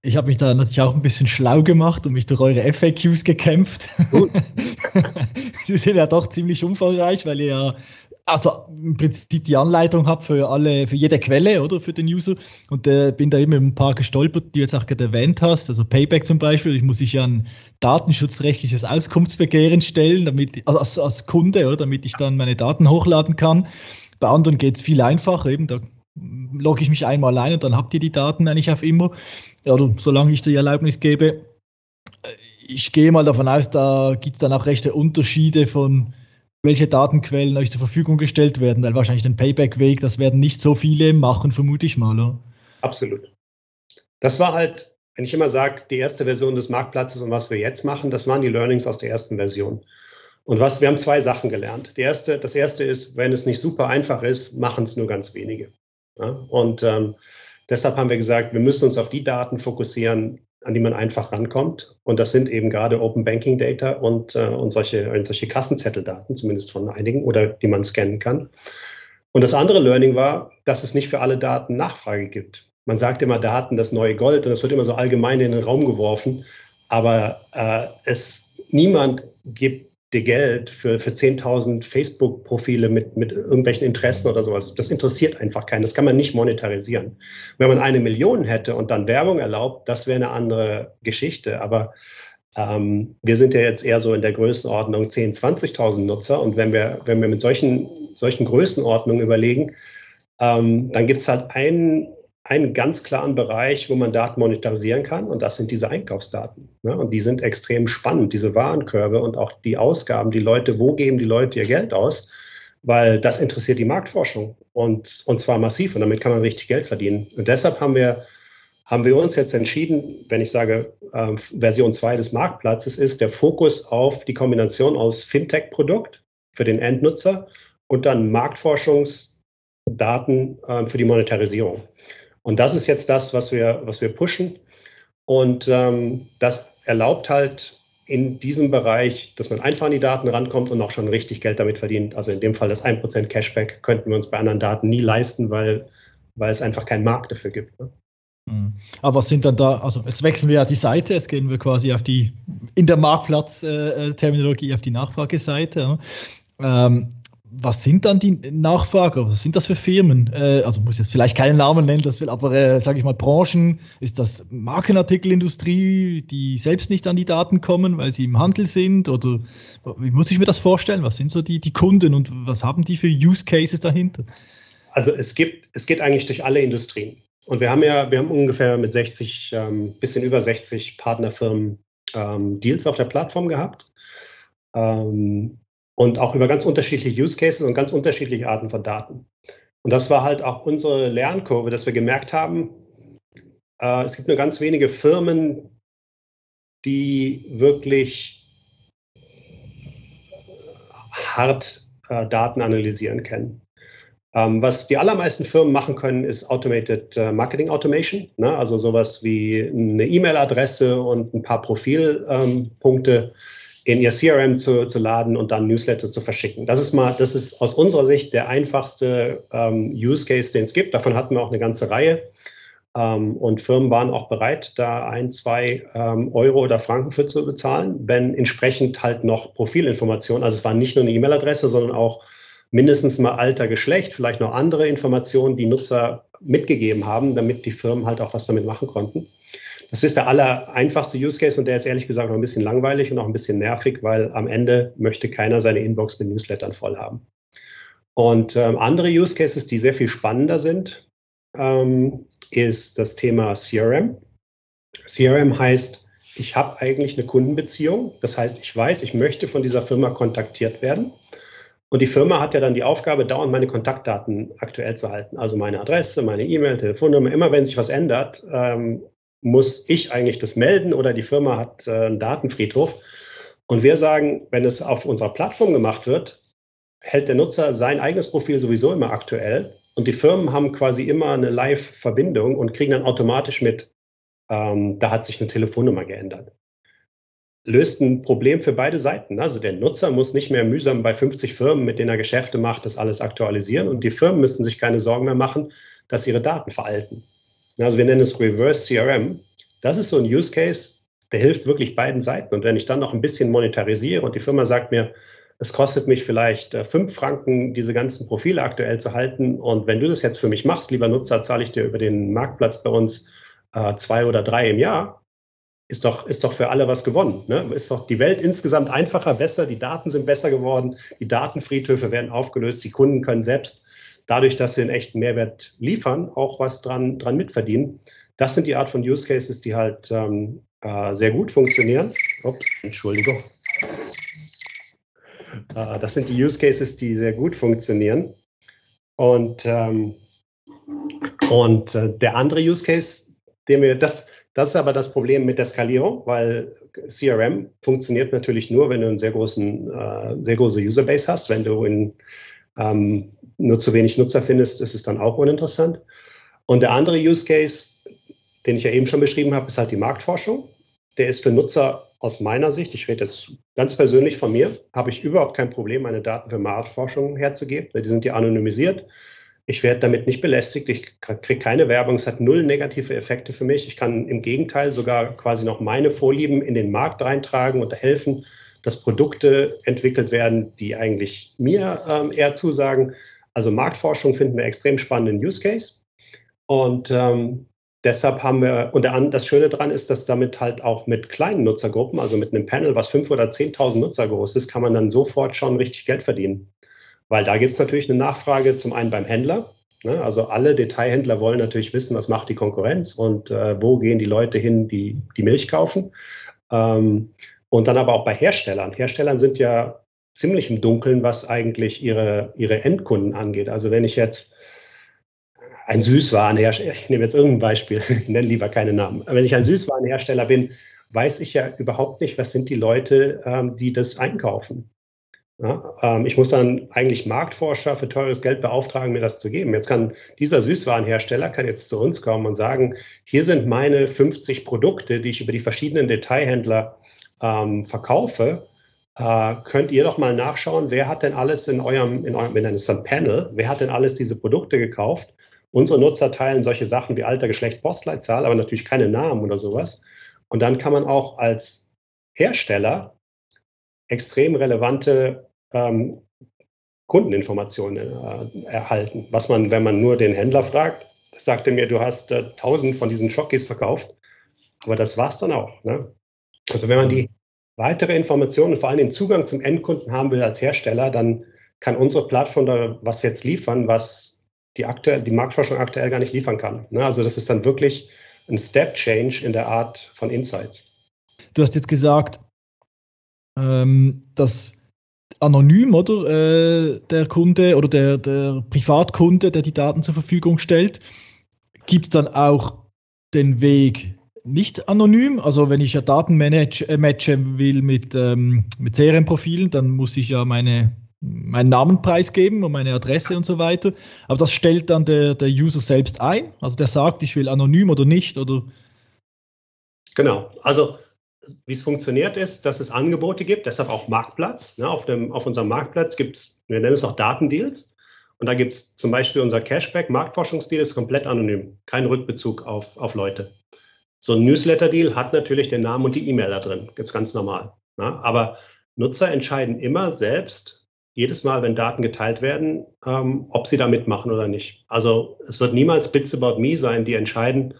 Ich habe mich da natürlich auch ein bisschen schlau gemacht und mich durch eure FAQs gekämpft. die sind ja doch ziemlich umfangreich, weil ihr ja also im Prinzip die Anleitung habe für alle, für jede Quelle, oder für den User. Und äh, bin da eben ein paar gestolpert, die du jetzt auch gerade erwähnt hast. Also Payback zum Beispiel. Ich muss sich ja ein datenschutzrechtliches Auskunftsbegehren stellen, damit, also als, als Kunde, oder, damit ich dann meine Daten hochladen kann. Bei anderen geht es viel einfacher, eben da logge ich mich einmal ein und dann habt ihr die Daten eigentlich auf immer. Oder solange ich die Erlaubnis gebe. Äh, ich gehe mal davon aus, da gibt es dann auch rechte Unterschiede von welche Datenquellen euch zur Verfügung gestellt werden, weil wahrscheinlich den Payback-Weg, das werden nicht so viele machen, vermute ich mal. Oder? Absolut. Das war halt, wenn ich immer sage, die erste Version des Marktplatzes und was wir jetzt machen, das waren die Learnings aus der ersten Version. Und was, wir haben zwei Sachen gelernt. Die erste, das erste ist, wenn es nicht super einfach ist, machen es nur ganz wenige. Ja? Und ähm, deshalb haben wir gesagt, wir müssen uns auf die Daten fokussieren, an die man einfach rankommt. Und das sind eben gerade Open Banking Data und, äh, und solche, solche Kassenzetteldaten, zumindest von einigen, oder die man scannen kann. Und das andere Learning war, dass es nicht für alle Daten Nachfrage gibt. Man sagt immer Daten das neue Gold und es wird immer so allgemein in den Raum geworfen, aber äh, es niemand gibt dir Geld für, für 10.000 Facebook-Profile mit, mit irgendwelchen Interessen oder sowas. Das interessiert einfach keinen. Das kann man nicht monetarisieren. Wenn man eine Million hätte und dann Werbung erlaubt, das wäre eine andere Geschichte. Aber ähm, wir sind ja jetzt eher so in der Größenordnung 10.000, 20.000 Nutzer. Und wenn wir, wenn wir mit solchen, solchen Größenordnungen überlegen, ähm, dann gibt es halt einen einen ganz klaren Bereich, wo man Daten monetarisieren kann, und das sind diese Einkaufsdaten. Ne? Und die sind extrem spannend, diese Warenkörbe und auch die Ausgaben, die Leute, wo geben die Leute ihr Geld aus, weil das interessiert die Marktforschung und, und zwar massiv und damit kann man richtig Geld verdienen. Und deshalb haben wir, haben wir uns jetzt entschieden, wenn ich sage, äh, Version 2 des Marktplatzes ist der Fokus auf die Kombination aus Fintech-Produkt für den Endnutzer und dann Marktforschungsdaten äh, für die Monetarisierung. Und das ist jetzt das, was wir, was wir pushen. Und ähm, das erlaubt halt in diesem Bereich, dass man einfach an die Daten rankommt und auch schon richtig Geld damit verdient. Also in dem Fall das 1% Cashback könnten wir uns bei anderen Daten nie leisten, weil, weil es einfach keinen Markt dafür gibt. Ne? Hm. Aber was sind dann da, also jetzt wechseln wir ja die Seite, jetzt gehen wir quasi auf die, in der Marktplatz-Terminologie äh, äh auf die Nachfrageseite. Ähm, was sind dann die Nachfrager? Was sind das für Firmen? Äh, also muss jetzt vielleicht keinen Namen nennen, das will, aber äh, sage ich mal Branchen. Ist das Markenartikelindustrie, die selbst nicht an die Daten kommen, weil sie im Handel sind? Oder wie muss ich mir das vorstellen? Was sind so die, die Kunden und was haben die für Use Cases dahinter? Also es gibt, es geht eigentlich durch alle Industrien. Und wir haben ja, wir haben ungefähr mit 60, ähm, bisschen über 60 Partnerfirmen ähm, Deals auf der Plattform gehabt. Ähm, und auch über ganz unterschiedliche Use Cases und ganz unterschiedliche Arten von Daten. Und das war halt auch unsere Lernkurve, dass wir gemerkt haben, äh, es gibt nur ganz wenige Firmen, die wirklich hart äh, Daten analysieren können. Ähm, was die allermeisten Firmen machen können, ist Automated äh, Marketing Automation, ne? also sowas wie eine E-Mail-Adresse und ein paar Profilpunkte. Ähm, in ihr CRM zu, zu laden und dann Newsletter zu verschicken. Das ist mal, das ist aus unserer Sicht der einfachste ähm, Use Case, den es gibt. Davon hatten wir auch eine ganze Reihe. Ähm, und Firmen waren auch bereit, da ein, zwei ähm, Euro oder Franken für zu bezahlen, wenn entsprechend halt noch Profilinformationen, also es war nicht nur eine E-Mail-Adresse, sondern auch mindestens mal Alter, Geschlecht, vielleicht noch andere Informationen, die Nutzer mitgegeben haben, damit die Firmen halt auch was damit machen konnten. Das ist der aller einfachste Use Case und der ist ehrlich gesagt noch ein bisschen langweilig und auch ein bisschen nervig, weil am Ende möchte keiner seine Inbox mit Newslettern voll haben. Und ähm, andere Use Cases, die sehr viel spannender sind, ähm, ist das Thema CRM. CRM heißt, ich habe eigentlich eine Kundenbeziehung. Das heißt, ich weiß, ich möchte von dieser Firma kontaktiert werden. Und die Firma hat ja dann die Aufgabe, dauernd meine Kontaktdaten aktuell zu halten. Also meine Adresse, meine E-Mail, Telefonnummer. Immer wenn sich was ändert, ähm, muss ich eigentlich das melden oder die Firma hat äh, einen Datenfriedhof. Und wir sagen, wenn es auf unserer Plattform gemacht wird, hält der Nutzer sein eigenes Profil sowieso immer aktuell. Und die Firmen haben quasi immer eine Live-Verbindung und kriegen dann automatisch mit, ähm, da hat sich eine Telefonnummer geändert. Löst ein Problem für beide Seiten. Also der Nutzer muss nicht mehr mühsam bei 50 Firmen, mit denen er Geschäfte macht, das alles aktualisieren. Und die Firmen müssen sich keine Sorgen mehr machen, dass ihre Daten veralten. Also wir nennen es Reverse CRM. Das ist so ein Use Case, der hilft wirklich beiden Seiten. Und wenn ich dann noch ein bisschen monetarisiere und die Firma sagt mir, es kostet mich vielleicht äh, fünf Franken, diese ganzen Profile aktuell zu halten. Und wenn du das jetzt für mich machst, lieber Nutzer, zahle ich dir über den Marktplatz bei uns äh, zwei oder drei im Jahr. Ist doch, ist doch für alle was gewonnen. Ne? Ist doch die Welt insgesamt einfacher, besser, die Daten sind besser geworden, die Datenfriedhöfe werden aufgelöst, die Kunden können selbst dadurch, dass sie einen echten Mehrwert liefern, auch was dran, dran mitverdienen. Das sind die Art von Use Cases, die halt ähm, äh, sehr gut funktionieren. Ups, Entschuldigung. Äh, das sind die Use Cases, die sehr gut funktionieren. Und, ähm, und äh, der andere Use Case, den wir, das, das ist aber das Problem mit der Skalierung, weil CRM funktioniert natürlich nur, wenn du einen sehr großen, äh, sehr große Userbase hast. Wenn du in, ähm, nur zu wenig Nutzer findest, ist es dann auch uninteressant. Und der andere Use Case, den ich ja eben schon beschrieben habe, ist halt die Marktforschung. Der ist für Nutzer aus meiner Sicht, ich rede jetzt ganz persönlich von mir, habe ich überhaupt kein Problem, meine Daten für Marktforschung herzugeben. Die sind ja anonymisiert. Ich werde damit nicht belästigt. Ich kriege keine Werbung. Es hat null negative Effekte für mich. Ich kann im Gegenteil sogar quasi noch meine Vorlieben in den Markt reintragen und helfen, dass Produkte entwickelt werden, die eigentlich mir ähm, eher zusagen. Also Marktforschung finden wir extrem spannenden Use Case. Und ähm, deshalb haben wir, und das Schöne daran ist, dass damit halt auch mit kleinen Nutzergruppen, also mit einem Panel, was 5.000 oder 10.000 Nutzer groß ist, kann man dann sofort schon richtig Geld verdienen. Weil da gibt es natürlich eine Nachfrage zum einen beim Händler. Ne? Also alle Detailhändler wollen natürlich wissen, was macht die Konkurrenz und äh, wo gehen die Leute hin, die die Milch kaufen. Ähm, und dann aber auch bei Herstellern. Herstellern sind ja ziemlich im Dunkeln, was eigentlich ihre, ihre Endkunden angeht. Also wenn ich jetzt ein Süßwarenhersteller, ich nehme jetzt irgendein Beispiel, ich nenne lieber keine Namen. Wenn ich ein Süßwarenhersteller bin, weiß ich ja überhaupt nicht, was sind die Leute, ähm, die das einkaufen. Ähm, ich muss dann eigentlich Marktforscher für teures Geld beauftragen, mir das zu geben. Jetzt kann dieser Süßwarenhersteller kann jetzt zu uns kommen und sagen, hier sind meine 50 Produkte, die ich über die verschiedenen Detailhändler ähm, verkaufe. Äh, könnt ihr doch mal nachschauen, wer hat denn alles in eurem, in eurem, es dann Panel, wer hat denn alles diese Produkte gekauft? Unsere Nutzer teilen solche Sachen wie Alter, Geschlecht, Postleitzahl, aber natürlich keine Namen oder sowas. Und dann kann man auch als Hersteller extrem relevante ähm, Kundeninformationen äh, erhalten. Was man, wenn man nur den Händler fragt, sagt er mir, du hast äh, tausend von diesen Jockeys verkauft. Aber das war's dann auch. Ne? Also wenn man die weitere Informationen und vor allem den Zugang zum Endkunden haben will als Hersteller, dann kann unsere Plattform da was jetzt liefern, was die, aktuell, die Marktforschung aktuell gar nicht liefern kann. Ne? Also das ist dann wirklich ein Step Change in der Art von Insights. Du hast jetzt gesagt, ähm, dass anonym oder äh, der Kunde oder der, der Privatkunde, der die Daten zur Verfügung stellt, gibt es dann auch den Weg nicht anonym. Also wenn ich ja Daten äh, matchen will mit, ähm, mit CRM-Profilen, dann muss ich ja meine meinen Namen preisgeben und meine Adresse und so weiter. Aber das stellt dann der, der User selbst ein. Also der sagt, ich will anonym oder nicht oder. Genau. Also wie es funktioniert ist, dass es Angebote gibt, deshalb auch Marktplatz. Ne, auf, dem, auf unserem Marktplatz gibt es, wir nennen es auch Datendeals. Und da gibt es zum Beispiel unser Cashback, Marktforschungsdeal ist komplett anonym, kein Rückbezug auf, auf Leute. So ein Newsletter-Deal hat natürlich den Namen und die E-Mail da drin, jetzt ganz normal. Ne? Aber Nutzer entscheiden immer selbst, jedes Mal, wenn Daten geteilt werden, ähm, ob sie da mitmachen oder nicht. Also es wird niemals Bits About Me sein, die entscheiden,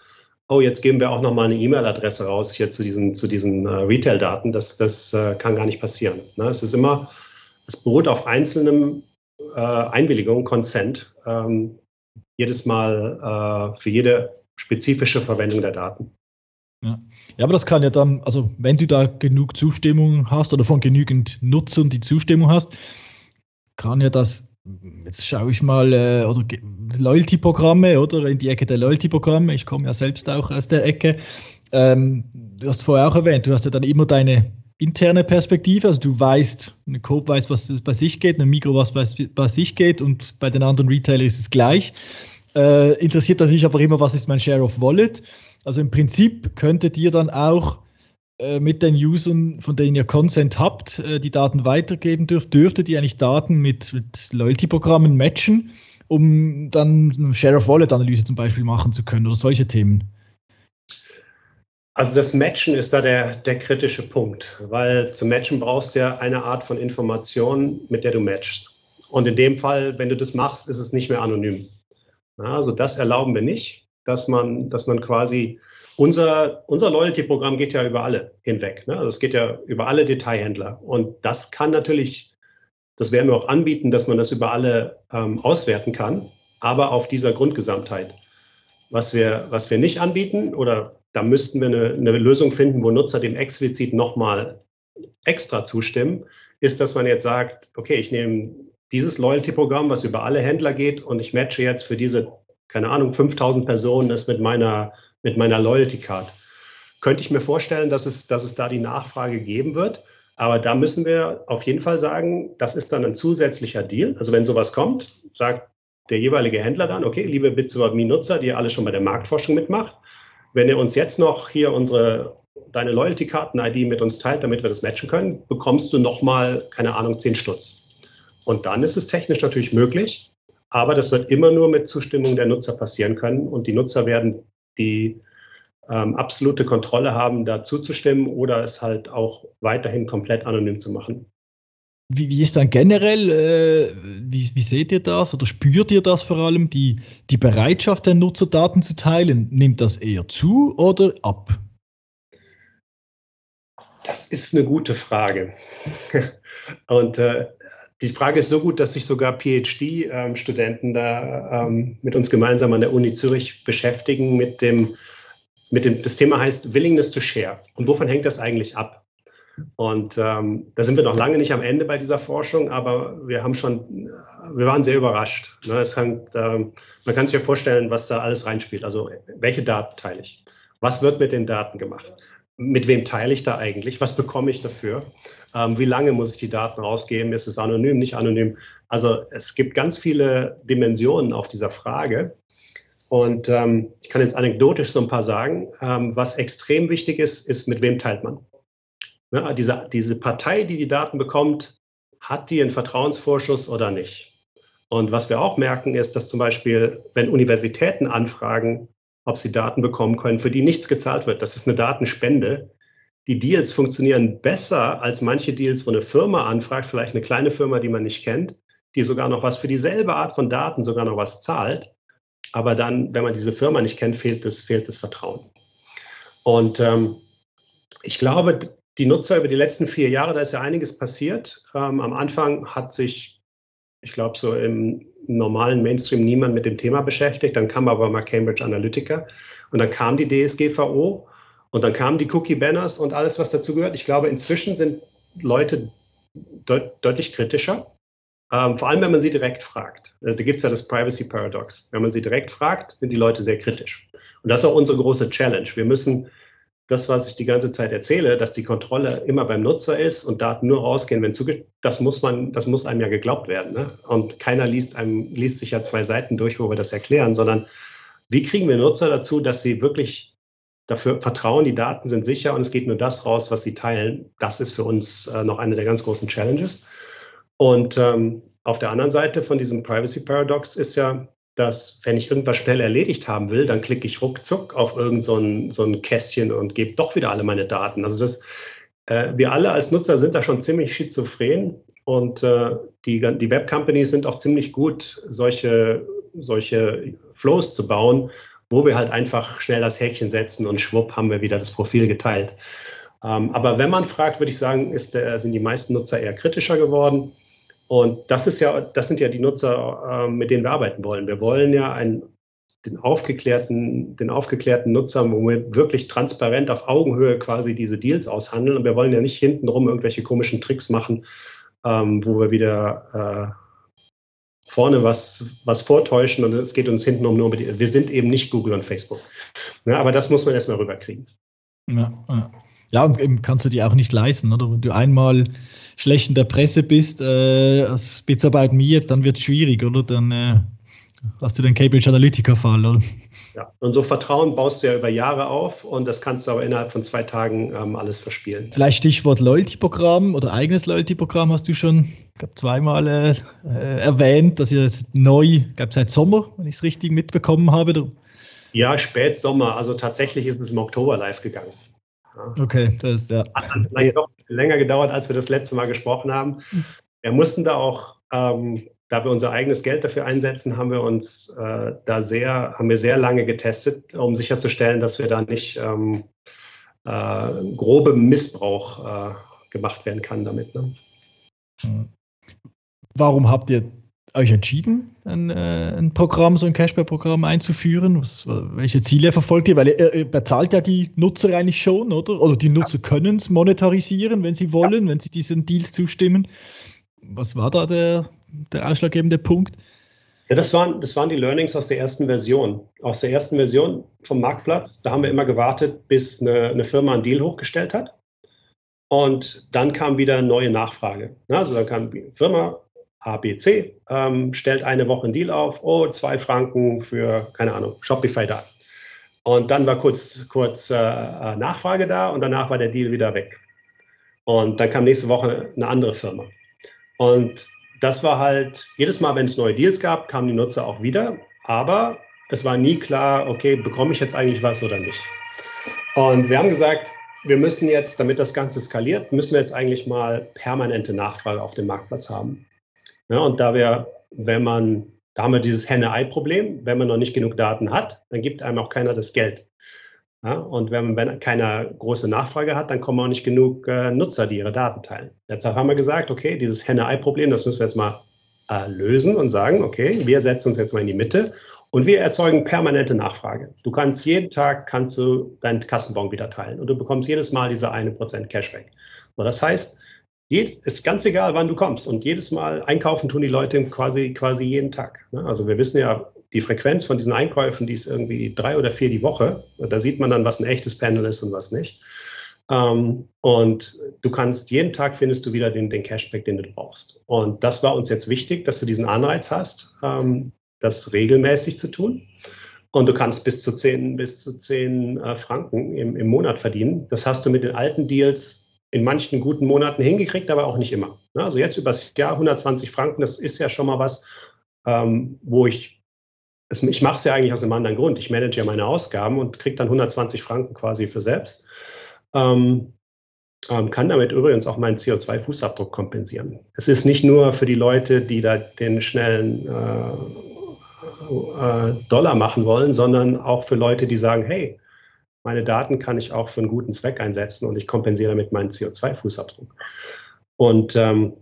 oh, jetzt geben wir auch nochmal eine E-Mail-Adresse raus hier zu diesen, zu diesen äh, Retail-Daten. Das, das äh, kann gar nicht passieren. Ne? Es ist immer, es beruht auf einzelnem äh, Einwilligung, Consent, ähm, jedes Mal äh, für jede spezifische Verwendung der Daten. Ja. ja, aber das kann ja dann, also wenn du da genug Zustimmung hast oder von genügend Nutzern die Zustimmung hast, kann ja das, jetzt schaue ich mal, äh, oder Loyalty-Programme oder in die Ecke der Loyalty-Programme, ich komme ja selbst auch aus der Ecke. Ähm, du hast vorher auch erwähnt, du hast ja dann immer deine interne Perspektive, also du weißt, eine Coop weiß, was bei sich geht, eine Mikro was bei, bei sich geht und bei den anderen Retailern ist es gleich. Äh, interessiert natürlich aber immer, was ist mein Share of Wallet? Also im Prinzip könntet ihr dann auch äh, mit den Usern, von denen ihr Consent habt, äh, die Daten weitergeben dürft, dürftet ihr eigentlich Daten mit, mit Loyalty-Programmen matchen, um dann eine Share of Wallet-Analyse zum Beispiel machen zu können oder solche Themen? Also das Matchen ist da der, der kritische Punkt, weil zum Matchen brauchst du ja eine Art von Information, mit der du matchst. Und in dem Fall, wenn du das machst, ist es nicht mehr anonym. Also das erlauben wir nicht dass man, dass man quasi unser, unser Loyalty-Programm geht ja über alle hinweg. Ne? Also es geht ja über alle Detailhändler. Und das kann natürlich, das werden wir auch anbieten, dass man das über alle ähm, auswerten kann, aber auf dieser Grundgesamtheit. Was wir, was wir nicht anbieten, oder da müssten wir eine, eine Lösung finden, wo Nutzer dem explizit nochmal extra zustimmen, ist, dass man jetzt sagt, okay, ich nehme dieses Loyalty-Programm, was über alle Händler geht, und ich matche jetzt für diese keine Ahnung, 5000 Personen ist mit meiner, mit meiner Loyalty Card. Könnte ich mir vorstellen, dass es, dass es da die Nachfrage geben wird. Aber da müssen wir auf jeden Fall sagen, das ist dann ein zusätzlicher Deal. Also wenn sowas kommt, sagt der jeweilige Händler dann, okay, liebe BitSwap-Me-Nutzer, die ihr alle schon bei der Marktforschung mitmacht, wenn ihr uns jetzt noch hier unsere, deine Loyalty-Karten-ID mit uns teilt, damit wir das matchen können, bekommst du nochmal, keine Ahnung, 10 Stutz. Und dann ist es technisch natürlich möglich, aber das wird immer nur mit Zustimmung der Nutzer passieren können und die Nutzer werden die ähm, absolute Kontrolle haben, da zuzustimmen oder es halt auch weiterhin komplett anonym zu machen. Wie, wie ist dann generell, äh, wie, wie, seht ihr das oder spürt ihr das vor allem, die, die Bereitschaft der Nutzer, Daten zu teilen? Nimmt das eher zu oder ab? Das ist eine gute Frage. Und äh, die Frage ist so gut, dass sich sogar PhD-Studenten da ähm, mit uns gemeinsam an der Uni Zürich beschäftigen mit dem, mit dem, das Thema heißt Willingness to Share. Und wovon hängt das eigentlich ab? Und ähm, da sind wir noch lange nicht am Ende bei dieser Forschung, aber wir haben schon, wir waren sehr überrascht. Ne? Hängt, ähm, man kann sich ja vorstellen, was da alles reinspielt. Also welche Daten teile ich? Was wird mit den Daten gemacht? Mit wem teile ich da eigentlich? Was bekomme ich dafür? Ähm, wie lange muss ich die Daten rausgeben? Ist es anonym, nicht anonym? Also es gibt ganz viele Dimensionen auf dieser Frage. Und ähm, ich kann jetzt anekdotisch so ein paar sagen. Ähm, was extrem wichtig ist, ist, mit wem teilt man? Ne, diese, diese Partei, die die Daten bekommt, hat die einen Vertrauensvorschuss oder nicht? Und was wir auch merken, ist, dass zum Beispiel, wenn Universitäten anfragen, ob sie Daten bekommen können, für die nichts gezahlt wird, das ist eine Datenspende, die Deals funktionieren besser als manche Deals, wo eine Firma anfragt, vielleicht eine kleine Firma, die man nicht kennt, die sogar noch was für dieselbe Art von Daten sogar noch was zahlt. Aber dann, wenn man diese Firma nicht kennt, fehlt das, fehlt das Vertrauen. Und ähm, ich glaube, die Nutzer über die letzten vier Jahre, da ist ja einiges passiert. Ähm, am Anfang hat sich, ich glaube, so im normalen Mainstream niemand mit dem Thema beschäftigt. Dann kam aber mal Cambridge Analytica und dann kam die DSGVO und dann kamen die Cookie-Banners und alles, was dazu gehört. Ich glaube, inzwischen sind Leute deut deutlich kritischer. Ähm, vor allem, wenn man sie direkt fragt. Also, da gibt es ja das Privacy Paradox. Wenn man sie direkt fragt, sind die Leute sehr kritisch. Und das ist auch unsere große Challenge. Wir müssen das, was ich die ganze Zeit erzähle, dass die Kontrolle immer beim Nutzer ist und Daten nur rausgehen, wenn zugeht, das muss man, das muss einem ja geglaubt werden. Ne? Und keiner liest einem, liest sich ja zwei Seiten durch, wo wir das erklären, sondern wie kriegen wir Nutzer dazu, dass sie wirklich dafür vertrauen, die Daten sind sicher und es geht nur das raus, was sie teilen. Das ist für uns äh, noch eine der ganz großen Challenges. Und ähm, auf der anderen Seite von diesem Privacy Paradox ist ja, dass wenn ich irgendwas schnell erledigt haben will, dann klicke ich ruckzuck auf irgend so so ein Kästchen und gebe doch wieder alle meine Daten. Also das, äh, wir alle als Nutzer sind da schon ziemlich schizophren und äh, die, die Web-Companies sind auch ziemlich gut, solche, solche Flows zu bauen, wo wir halt einfach schnell das Häkchen setzen und schwupp haben wir wieder das Profil geteilt. Ähm, aber wenn man fragt, würde ich sagen, ist der, sind die meisten Nutzer eher kritischer geworden. Und das ist ja, das sind ja die Nutzer, äh, mit denen wir arbeiten wollen. Wir wollen ja einen, den aufgeklärten, den aufgeklärten Nutzer, wo wir wirklich transparent auf Augenhöhe quasi diese Deals aushandeln. Und wir wollen ja nicht hintenrum irgendwelche komischen Tricks machen, ähm, wo wir wieder äh, vorne was, was vortäuschen und es geht uns hintenrum nur um die, wir sind eben nicht Google und Facebook. Ja, aber das muss man erstmal rüberkriegen. Ja, ja. Ja, und eben kannst du dir auch nicht leisten, oder? Wenn du einmal schlecht in der Presse bist, äh, als Spitzarbeit mir, dann wird es schwierig, oder? Dann äh, hast du den Cambridge Analytica-Fall, oder? Ja, und so Vertrauen baust du ja über Jahre auf und das kannst du aber innerhalb von zwei Tagen ähm, alles verspielen. Vielleicht Stichwort Loyalty-Programm oder eigenes Loyalty-Programm hast du schon glaube, zweimal äh, äh, erwähnt, dass ihr jetzt neu, gab seit Sommer, wenn ich es richtig mitbekommen habe. Ja, Spätsommer, also tatsächlich ist es im Oktober live gegangen. Okay, das ist ja. Hat dann vielleicht doch länger gedauert, als wir das letzte Mal gesprochen haben. Wir mussten da auch, ähm, da wir unser eigenes Geld dafür einsetzen, haben wir uns äh, da sehr, haben wir sehr lange getestet, um sicherzustellen, dass wir da nicht ähm, äh, grobe Missbrauch äh, gemacht werden kann damit. Ne? Warum habt ihr euch entschieden, ein, äh, ein Programm, so ein Cashback-Programm einzuführen? Was, welche Ziele verfolgt ihr? Weil ihr, ihr, bezahlt ja die Nutzer eigentlich schon, oder? Oder die Nutzer können es monetarisieren, wenn sie wollen, ja. wenn sie diesen Deals zustimmen. Was war da der, der ausschlaggebende Punkt? Ja, das waren, das waren die Learnings aus der ersten Version. Aus der ersten Version vom Marktplatz, da haben wir immer gewartet, bis eine, eine Firma einen Deal hochgestellt hat. Und dann kam wieder eine neue Nachfrage. Also dann kam die Firma, ABC ähm, stellt eine Woche einen Deal auf, oh, zwei Franken für, keine Ahnung, Shopify da. Und dann war kurz, kurz äh, äh, Nachfrage da und danach war der Deal wieder weg. Und dann kam nächste Woche eine andere Firma. Und das war halt, jedes Mal, wenn es neue Deals gab, kamen die Nutzer auch wieder. Aber es war nie klar, okay, bekomme ich jetzt eigentlich was oder nicht. Und wir haben gesagt, wir müssen jetzt, damit das Ganze skaliert, müssen wir jetzt eigentlich mal permanente Nachfrage auf dem Marktplatz haben. Ja, und da wir, wenn man, da haben wir dieses Henne-Ei-Problem, wenn man noch nicht genug Daten hat, dann gibt einem auch keiner das Geld. Ja, und wenn, wenn keiner große Nachfrage hat, dann kommen auch nicht genug äh, Nutzer, die ihre Daten teilen. Deshalb haben wir gesagt, okay, dieses Henne-Ei-Problem, das müssen wir jetzt mal äh, lösen und sagen, okay, wir setzen uns jetzt mal in die Mitte und wir erzeugen permanente Nachfrage. Du kannst jeden Tag kannst du deinen Kassenbon wieder teilen und du bekommst jedes Mal diese eine Prozent Cashback. So, das heißt, Jed, ist ganz egal, wann du kommst. Und jedes Mal einkaufen tun die Leute quasi, quasi jeden Tag. Ne? Also wir wissen ja, die Frequenz von diesen Einkäufen, die ist irgendwie drei oder vier die Woche. Da sieht man dann, was ein echtes Panel ist und was nicht. Ähm, und du kannst jeden Tag findest du wieder den, den Cashback, den du brauchst. Und das war uns jetzt wichtig, dass du diesen Anreiz hast, ähm, das regelmäßig zu tun. Und du kannst bis zu zehn, bis zu zehn äh, Franken im, im Monat verdienen. Das hast du mit den alten Deals in manchen guten Monaten hingekriegt, aber auch nicht immer. Ne? Also jetzt übers Jahr 120 Franken, das ist ja schon mal was, ähm, wo ich, ich mache es ja eigentlich aus einem anderen Grund. Ich manage ja meine Ausgaben und kriege dann 120 Franken quasi für selbst. Ähm, ähm, kann damit übrigens auch meinen CO2-Fußabdruck kompensieren. Es ist nicht nur für die Leute, die da den schnellen äh, äh, Dollar machen wollen, sondern auch für Leute, die sagen, hey, meine Daten kann ich auch für einen guten Zweck einsetzen und ich kompensiere damit meinen CO2-Fußabdruck. Und ähm,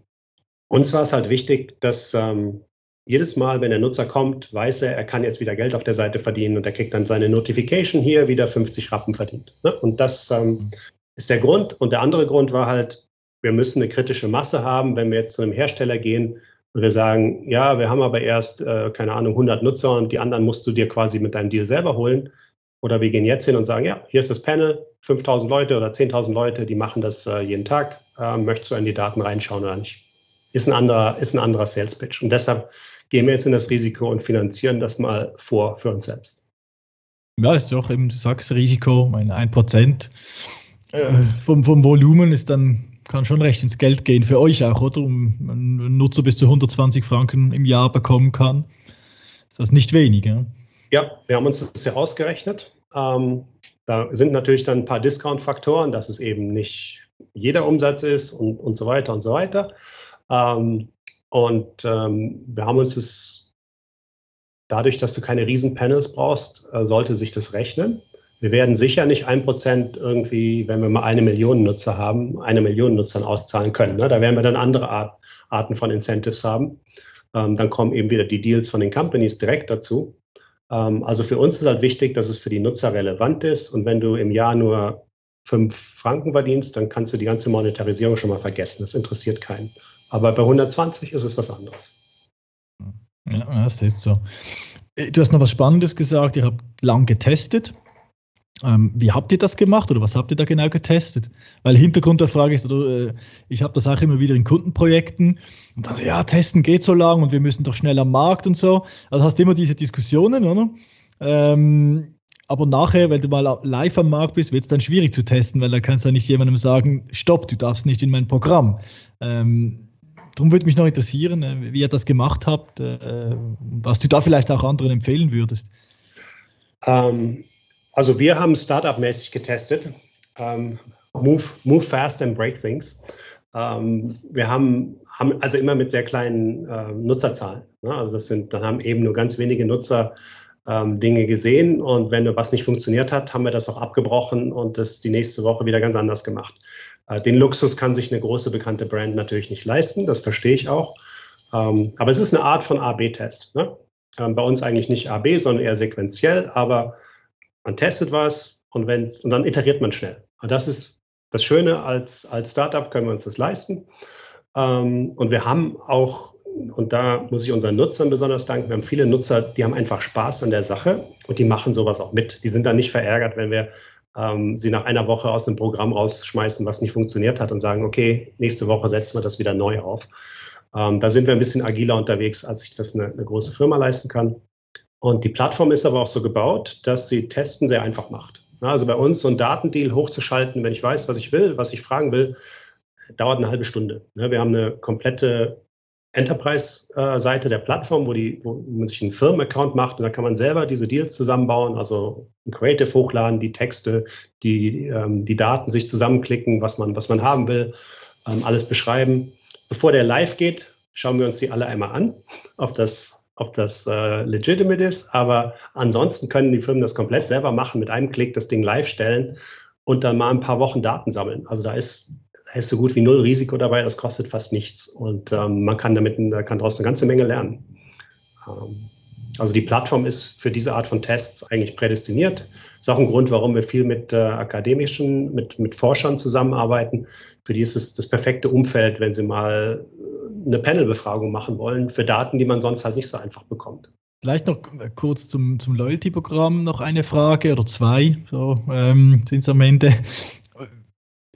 uns war es halt wichtig, dass ähm, jedes Mal, wenn der Nutzer kommt, weiß er, er kann jetzt wieder Geld auf der Seite verdienen und er kriegt dann seine Notification hier, wieder 50 Rappen verdient. Ne? Und das ähm, ist der Grund. Und der andere Grund war halt, wir müssen eine kritische Masse haben, wenn wir jetzt zu einem Hersteller gehen und wir sagen, ja, wir haben aber erst, äh, keine Ahnung, 100 Nutzer und die anderen musst du dir quasi mit deinem Deal selber holen oder wir gehen jetzt hin und sagen, ja, hier ist das Panel, 5000 Leute oder 10.000 Leute, die machen das äh, jeden Tag. Äh, möchtest du in die Daten reinschauen oder nicht? Ist ein anderer, ist ein anderer Sales Pitch. Und deshalb gehen wir jetzt in das Risiko und finanzieren das mal vor für uns selbst. Ja, ist doch eben, du sagst Risiko, mein 1% äh, vom, vom Volumen ist dann, kann schon recht ins Geld gehen für euch auch, oder? Um ein Nutzer bis zu 120 Franken im Jahr bekommen kann. Ist das nicht wenig, ja? Ja, wir haben uns das ja ausgerechnet. Ähm, da sind natürlich dann ein paar Discount-Faktoren, dass es eben nicht jeder Umsatz ist und, und so weiter und so weiter. Ähm, und ähm, wir haben uns das dadurch, dass du keine riesen Panels brauchst, äh, sollte sich das rechnen. Wir werden sicher nicht ein Prozent irgendwie, wenn wir mal eine Million Nutzer haben, eine Million Nutzern auszahlen können. Ne? Da werden wir dann andere Art, Arten von Incentives haben. Ähm, dann kommen eben wieder die Deals von den Companies direkt dazu. Ähm, also für uns ist halt wichtig, dass es für die Nutzer relevant ist. Und wenn du im Jahr nur fünf Franken verdienst, dann kannst du die ganze Monetarisierung schon mal vergessen. Das interessiert keinen. Aber bei 120 ist es was anderes. Ja, das ist so. Äh, du hast noch was Spannendes gesagt. Ihr habt lang getestet. Ähm, wie habt ihr das gemacht oder was habt ihr da genau getestet? Weil Hintergrund der Frage ist, äh, ich habe das auch immer wieder in Kundenprojekten und dann so, ja, testen geht so lang und wir müssen doch schnell am Markt und so. Also hast du immer diese Diskussionen, oder? Ähm, aber nachher, wenn du mal live am Markt bist, wird es dann schwierig zu testen, weil da kannst du ja nicht jemandem sagen, stopp, du darfst nicht in mein Programm. Ähm, darum würde mich noch interessieren, äh, wie ihr das gemacht habt, äh, was du da vielleicht auch anderen empfehlen würdest. Ähm, also wir haben Startup-mäßig getestet. Ähm, move, move fast and break things. Ähm, wir haben, haben also immer mit sehr kleinen äh, Nutzerzahlen. Ne? Also das sind, dann haben eben nur ganz wenige Nutzer ähm, Dinge gesehen und wenn was nicht funktioniert hat, haben wir das auch abgebrochen und das die nächste Woche wieder ganz anders gemacht. Äh, den Luxus kann sich eine große bekannte Brand natürlich nicht leisten, das verstehe ich auch. Ähm, aber es ist eine Art von A-B-Test. Ne? Ähm, bei uns eigentlich nicht A-B, sondern eher sequenziell, aber man testet was und, wenn, und dann iteriert man schnell. Und das ist das Schöne, als, als Startup können wir uns das leisten. Ähm, und wir haben auch, und da muss ich unseren Nutzern besonders danken, wir haben viele Nutzer, die haben einfach Spaß an der Sache und die machen sowas auch mit. Die sind dann nicht verärgert, wenn wir ähm, sie nach einer Woche aus dem Programm rausschmeißen, was nicht funktioniert hat und sagen, okay, nächste Woche setzen wir das wieder neu auf. Ähm, da sind wir ein bisschen agiler unterwegs, als sich das eine, eine große Firma leisten kann. Und die Plattform ist aber auch so gebaut, dass sie Testen sehr einfach macht. Also bei uns so ein Datendeal hochzuschalten, wenn ich weiß, was ich will, was ich fragen will, dauert eine halbe Stunde. Wir haben eine komplette Enterprise-Seite der Plattform, wo, die, wo man sich einen Firmenaccount macht und da kann man selber diese Deals zusammenbauen, also ein Creative hochladen, die Texte, die, ähm, die Daten sich zusammenklicken, was man, was man haben will, ähm, alles beschreiben. Bevor der live geht, schauen wir uns die alle einmal an, ob das ob das äh, legitimate ist, aber ansonsten können die Firmen das komplett selber machen, mit einem Klick das Ding live stellen und dann mal ein paar Wochen Daten sammeln. Also da ist, da ist so gut wie null Risiko dabei, das kostet fast nichts und ähm, man kann damit, kann daraus eine ganze Menge lernen. Ähm, also die Plattform ist für diese Art von Tests eigentlich prädestiniert. Ist auch ein Grund, warum wir viel mit äh, akademischen, mit, mit Forschern zusammenarbeiten. Für die ist es das perfekte Umfeld, wenn sie mal eine Panel-Befragung machen wollen für Daten, die man sonst halt nicht so einfach bekommt. Vielleicht noch kurz zum, zum Loyalty-Programm noch eine Frage oder zwei, so ähm, sind es am Ende.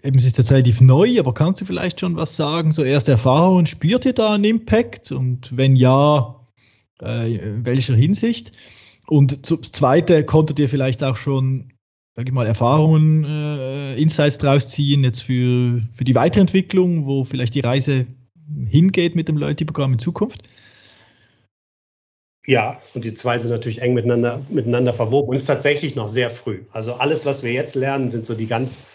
Eben, es ist jetzt relativ neu, aber kannst du vielleicht schon was sagen? So erste Erfahrungen, spürt ihr da einen Impact? Und wenn ja, äh, in welcher Hinsicht? Und das Zweite, konntet ihr vielleicht auch schon, sage ich mal, Erfahrungen, äh, Insights draus ziehen jetzt für, für die Weiterentwicklung, wo vielleicht die Reise hingeht mit dem Loyalty-Programm in Zukunft? Ja, und die zwei sind natürlich eng miteinander, miteinander verwoben und es ist tatsächlich noch sehr früh. Also alles, was wir jetzt lernen, sind so die ganz,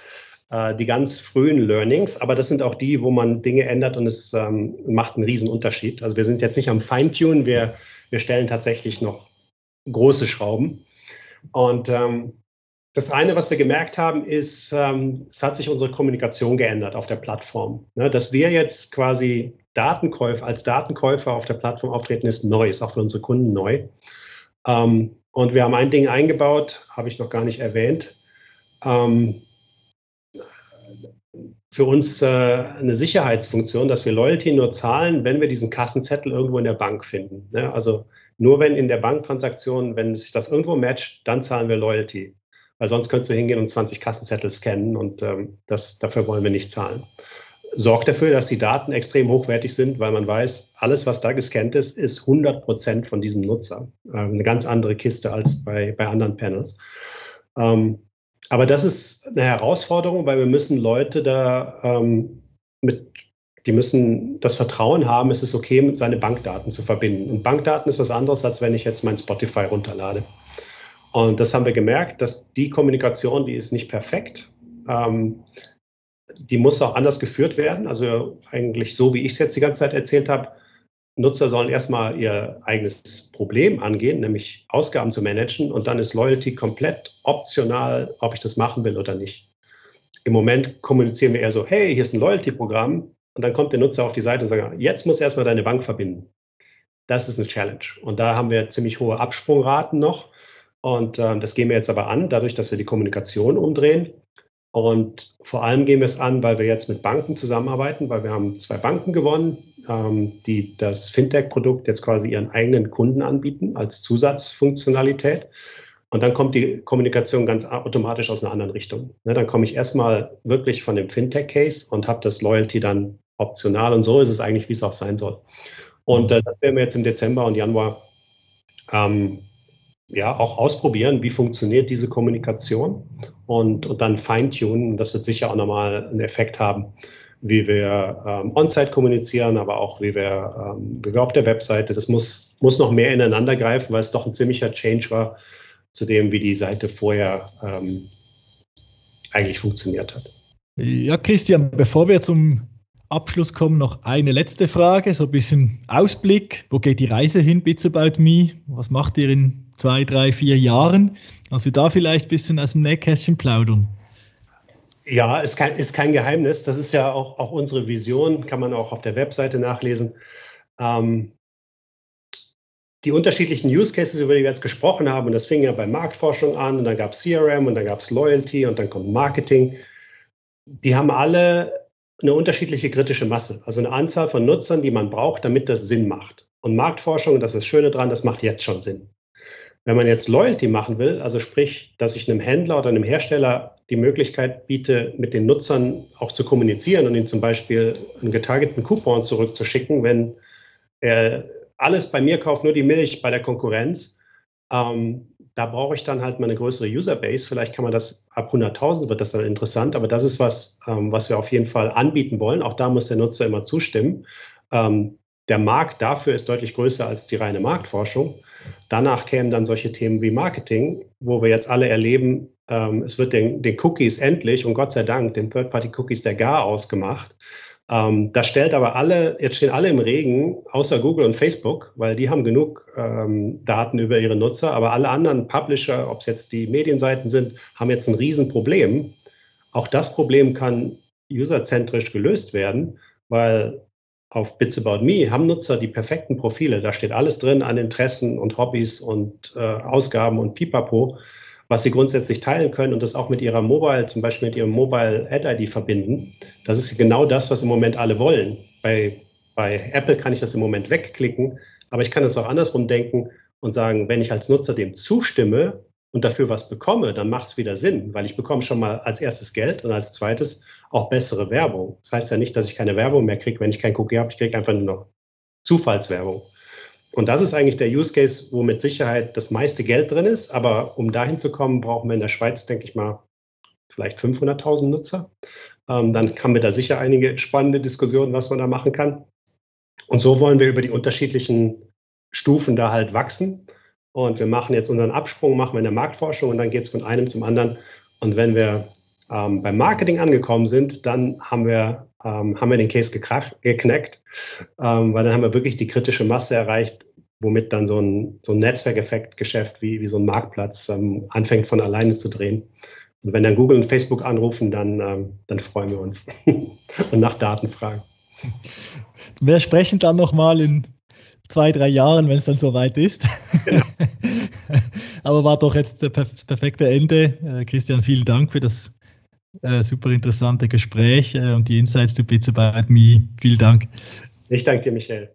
äh, die ganz frühen Learnings, aber das sind auch die, wo man Dinge ändert und es ähm, macht einen riesen Unterschied. Also wir sind jetzt nicht am Feintunen, wir, wir stellen tatsächlich noch große Schrauben. Und ähm, das eine, was wir gemerkt haben, ist, ähm, es hat sich unsere Kommunikation geändert auf der Plattform. Ne, dass wir jetzt quasi Datenkäufer, als Datenkäufer auf der Plattform auftreten, ist neu, ist auch für unsere Kunden neu. Ähm, und wir haben ein Ding eingebaut, habe ich noch gar nicht erwähnt. Ähm, für uns äh, eine Sicherheitsfunktion, dass wir Loyalty nur zahlen, wenn wir diesen Kassenzettel irgendwo in der Bank finden. Ne? Also nur wenn in der Banktransaktion, wenn sich das irgendwo matcht, dann zahlen wir Loyalty. Weil sonst könntest du hingehen und 20 Kassenzettel scannen und ähm, das, dafür wollen wir nicht zahlen. Sorgt dafür, dass die Daten extrem hochwertig sind, weil man weiß, alles, was da gescannt ist, ist 100 Prozent von diesem Nutzer. Ähm, eine ganz andere Kiste als bei, bei anderen Panels. Ähm, aber das ist eine Herausforderung, weil wir müssen Leute da ähm, mit, die müssen das Vertrauen haben, es ist okay, seine Bankdaten zu verbinden. Und Bankdaten ist was anderes, als wenn ich jetzt mein Spotify runterlade. Und das haben wir gemerkt, dass die Kommunikation, die ist nicht perfekt. Ähm, die muss auch anders geführt werden. Also eigentlich so, wie ich es jetzt die ganze Zeit erzählt habe. Nutzer sollen erstmal ihr eigenes Problem angehen, nämlich Ausgaben zu managen. Und dann ist Loyalty komplett optional, ob ich das machen will oder nicht. Im Moment kommunizieren wir eher so, hey, hier ist ein Loyalty-Programm. Und dann kommt der Nutzer auf die Seite und sagt, jetzt muss erstmal deine Bank verbinden. Das ist eine Challenge. Und da haben wir ziemlich hohe Absprungraten noch. Und äh, das gehen wir jetzt aber an, dadurch, dass wir die Kommunikation umdrehen. Und vor allem gehen wir es an, weil wir jetzt mit Banken zusammenarbeiten, weil wir haben zwei Banken gewonnen, ähm, die das Fintech-Produkt jetzt quasi ihren eigenen Kunden anbieten als Zusatzfunktionalität. Und dann kommt die Kommunikation ganz automatisch aus einer anderen Richtung. Ne, dann komme ich erstmal wirklich von dem Fintech-Case und habe das Loyalty dann optional. Und so ist es eigentlich, wie es auch sein soll. Und äh, das werden wir jetzt im Dezember und Januar ähm, ja auch ausprobieren, wie funktioniert diese Kommunikation und, und dann feintunen. Das wird sicher auch nochmal einen Effekt haben, wie wir ähm, on-site kommunizieren, aber auch wie wir, ähm, wie wir auf der Webseite. Das muss, muss noch mehr ineinander greifen, weil es doch ein ziemlicher Change war zu dem, wie die Seite vorher ähm, eigentlich funktioniert hat. Ja, Christian, bevor wir zum Abschluss kommen noch eine letzte Frage, so ein bisschen Ausblick. Wo geht die Reise hin, Bits About Me? Was macht ihr in zwei, drei, vier Jahren? Also da vielleicht ein bisschen aus dem Nähkästchen plaudern. Ja, ist kein, ist kein Geheimnis. Das ist ja auch, auch unsere Vision, kann man auch auf der Webseite nachlesen. Ähm, die unterschiedlichen Use Cases, über die wir jetzt gesprochen haben, und das fing ja bei Marktforschung an, und dann gab es CRM, und dann gab es Loyalty, und dann kommt Marketing. Die haben alle eine unterschiedliche kritische Masse, also eine Anzahl von Nutzern, die man braucht, damit das Sinn macht. Und Marktforschung, das ist das Schöne dran, das macht jetzt schon Sinn. Wenn man jetzt Loyalty machen will, also sprich, dass ich einem Händler oder einem Hersteller die Möglichkeit biete, mit den Nutzern auch zu kommunizieren und ihnen zum Beispiel einen getargeteten Coupon zurückzuschicken, wenn er alles bei mir kauft, nur die Milch bei der Konkurrenz, ähm, da brauche ich dann halt mal eine größere Userbase. Vielleicht kann man das ab 100.000 wird das dann interessant, aber das ist was, ähm, was wir auf jeden Fall anbieten wollen. Auch da muss der Nutzer immer zustimmen. Ähm, der Markt dafür ist deutlich größer als die reine Marktforschung. Danach kämen dann solche Themen wie Marketing, wo wir jetzt alle erleben, ähm, es wird den, den, Cookies endlich und Gott sei Dank den Third-Party-Cookies der GAR ausgemacht. Ähm, das stellt aber alle, jetzt stehen alle im Regen, außer Google und Facebook, weil die haben genug ähm, Daten über ihre Nutzer, aber alle anderen Publisher, ob es jetzt die Medienseiten sind, haben jetzt ein Riesenproblem. Auch das Problem kann userzentrisch gelöst werden, weil auf Bits About Me haben Nutzer die perfekten Profile. Da steht alles drin an Interessen und Hobbys und äh, Ausgaben und Pipapo, was sie grundsätzlich teilen können und das auch mit ihrer Mobile, zum Beispiel mit ihrem Mobile Ad-ID verbinden. Das ist genau das, was im Moment alle wollen. Bei, bei Apple kann ich das im Moment wegklicken, aber ich kann es auch andersrum denken und sagen, wenn ich als Nutzer dem zustimme und dafür was bekomme, dann macht es wieder Sinn, weil ich bekomme schon mal als erstes Geld und als zweites auch bessere Werbung. Das heißt ja nicht, dass ich keine Werbung mehr kriege, wenn ich kein Cookie habe. Ich kriege einfach nur noch Zufallswerbung. Und das ist eigentlich der Use Case, wo mit Sicherheit das meiste Geld drin ist. Aber um dahin zu kommen, brauchen wir in der Schweiz, denke ich mal, vielleicht 500.000 Nutzer. Ähm, dann haben wir da sicher einige spannende Diskussionen, was man da machen kann. Und so wollen wir über die unterschiedlichen Stufen da halt wachsen. Und wir machen jetzt unseren Absprung, machen wir in der Marktforschung und dann geht es von einem zum anderen. Und wenn wir ähm, beim Marketing angekommen sind, dann haben wir, ähm, haben wir den Case geknackt, ähm, weil dann haben wir wirklich die kritische Masse erreicht, womit dann so ein, so ein Netzwerkeffektgeschäft wie, wie so ein Marktplatz ähm, anfängt von alleine zu drehen. Und wenn dann Google und Facebook anrufen, dann, ähm, dann freuen wir uns und nach Daten fragen. Wir sprechen dann nochmal in zwei, drei Jahren, wenn es dann soweit ist. Genau. Aber war doch jetzt das perfekte Ende. Äh, Christian, vielen Dank für das äh, super interessante Gespräch äh, und die Insights to Bits About Me. Vielen Dank. Ich danke dir, Michael.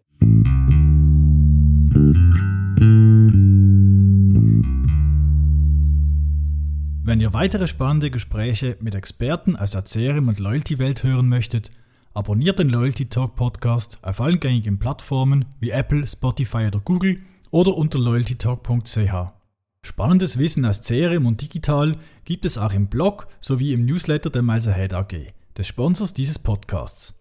Wenn ihr weitere spannende Gespräche mit Experten aus der CRM und Loyalty-Welt hören möchtet, abonniert den Loyalty Talk Podcast auf allen gängigen Plattformen wie Apple, Spotify oder Google oder unter loyaltytalk.ch. Spannendes Wissen aus CRM und digital gibt es auch im Blog sowie im Newsletter der Miles Ahead AG, des Sponsors dieses Podcasts.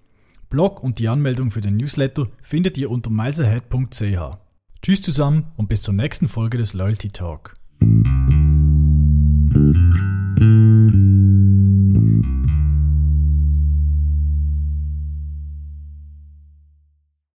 Blog und die Anmeldung für den Newsletter findet ihr unter milesahead.ch. Tschüss zusammen und bis zur nächsten Folge des Loyalty Talk.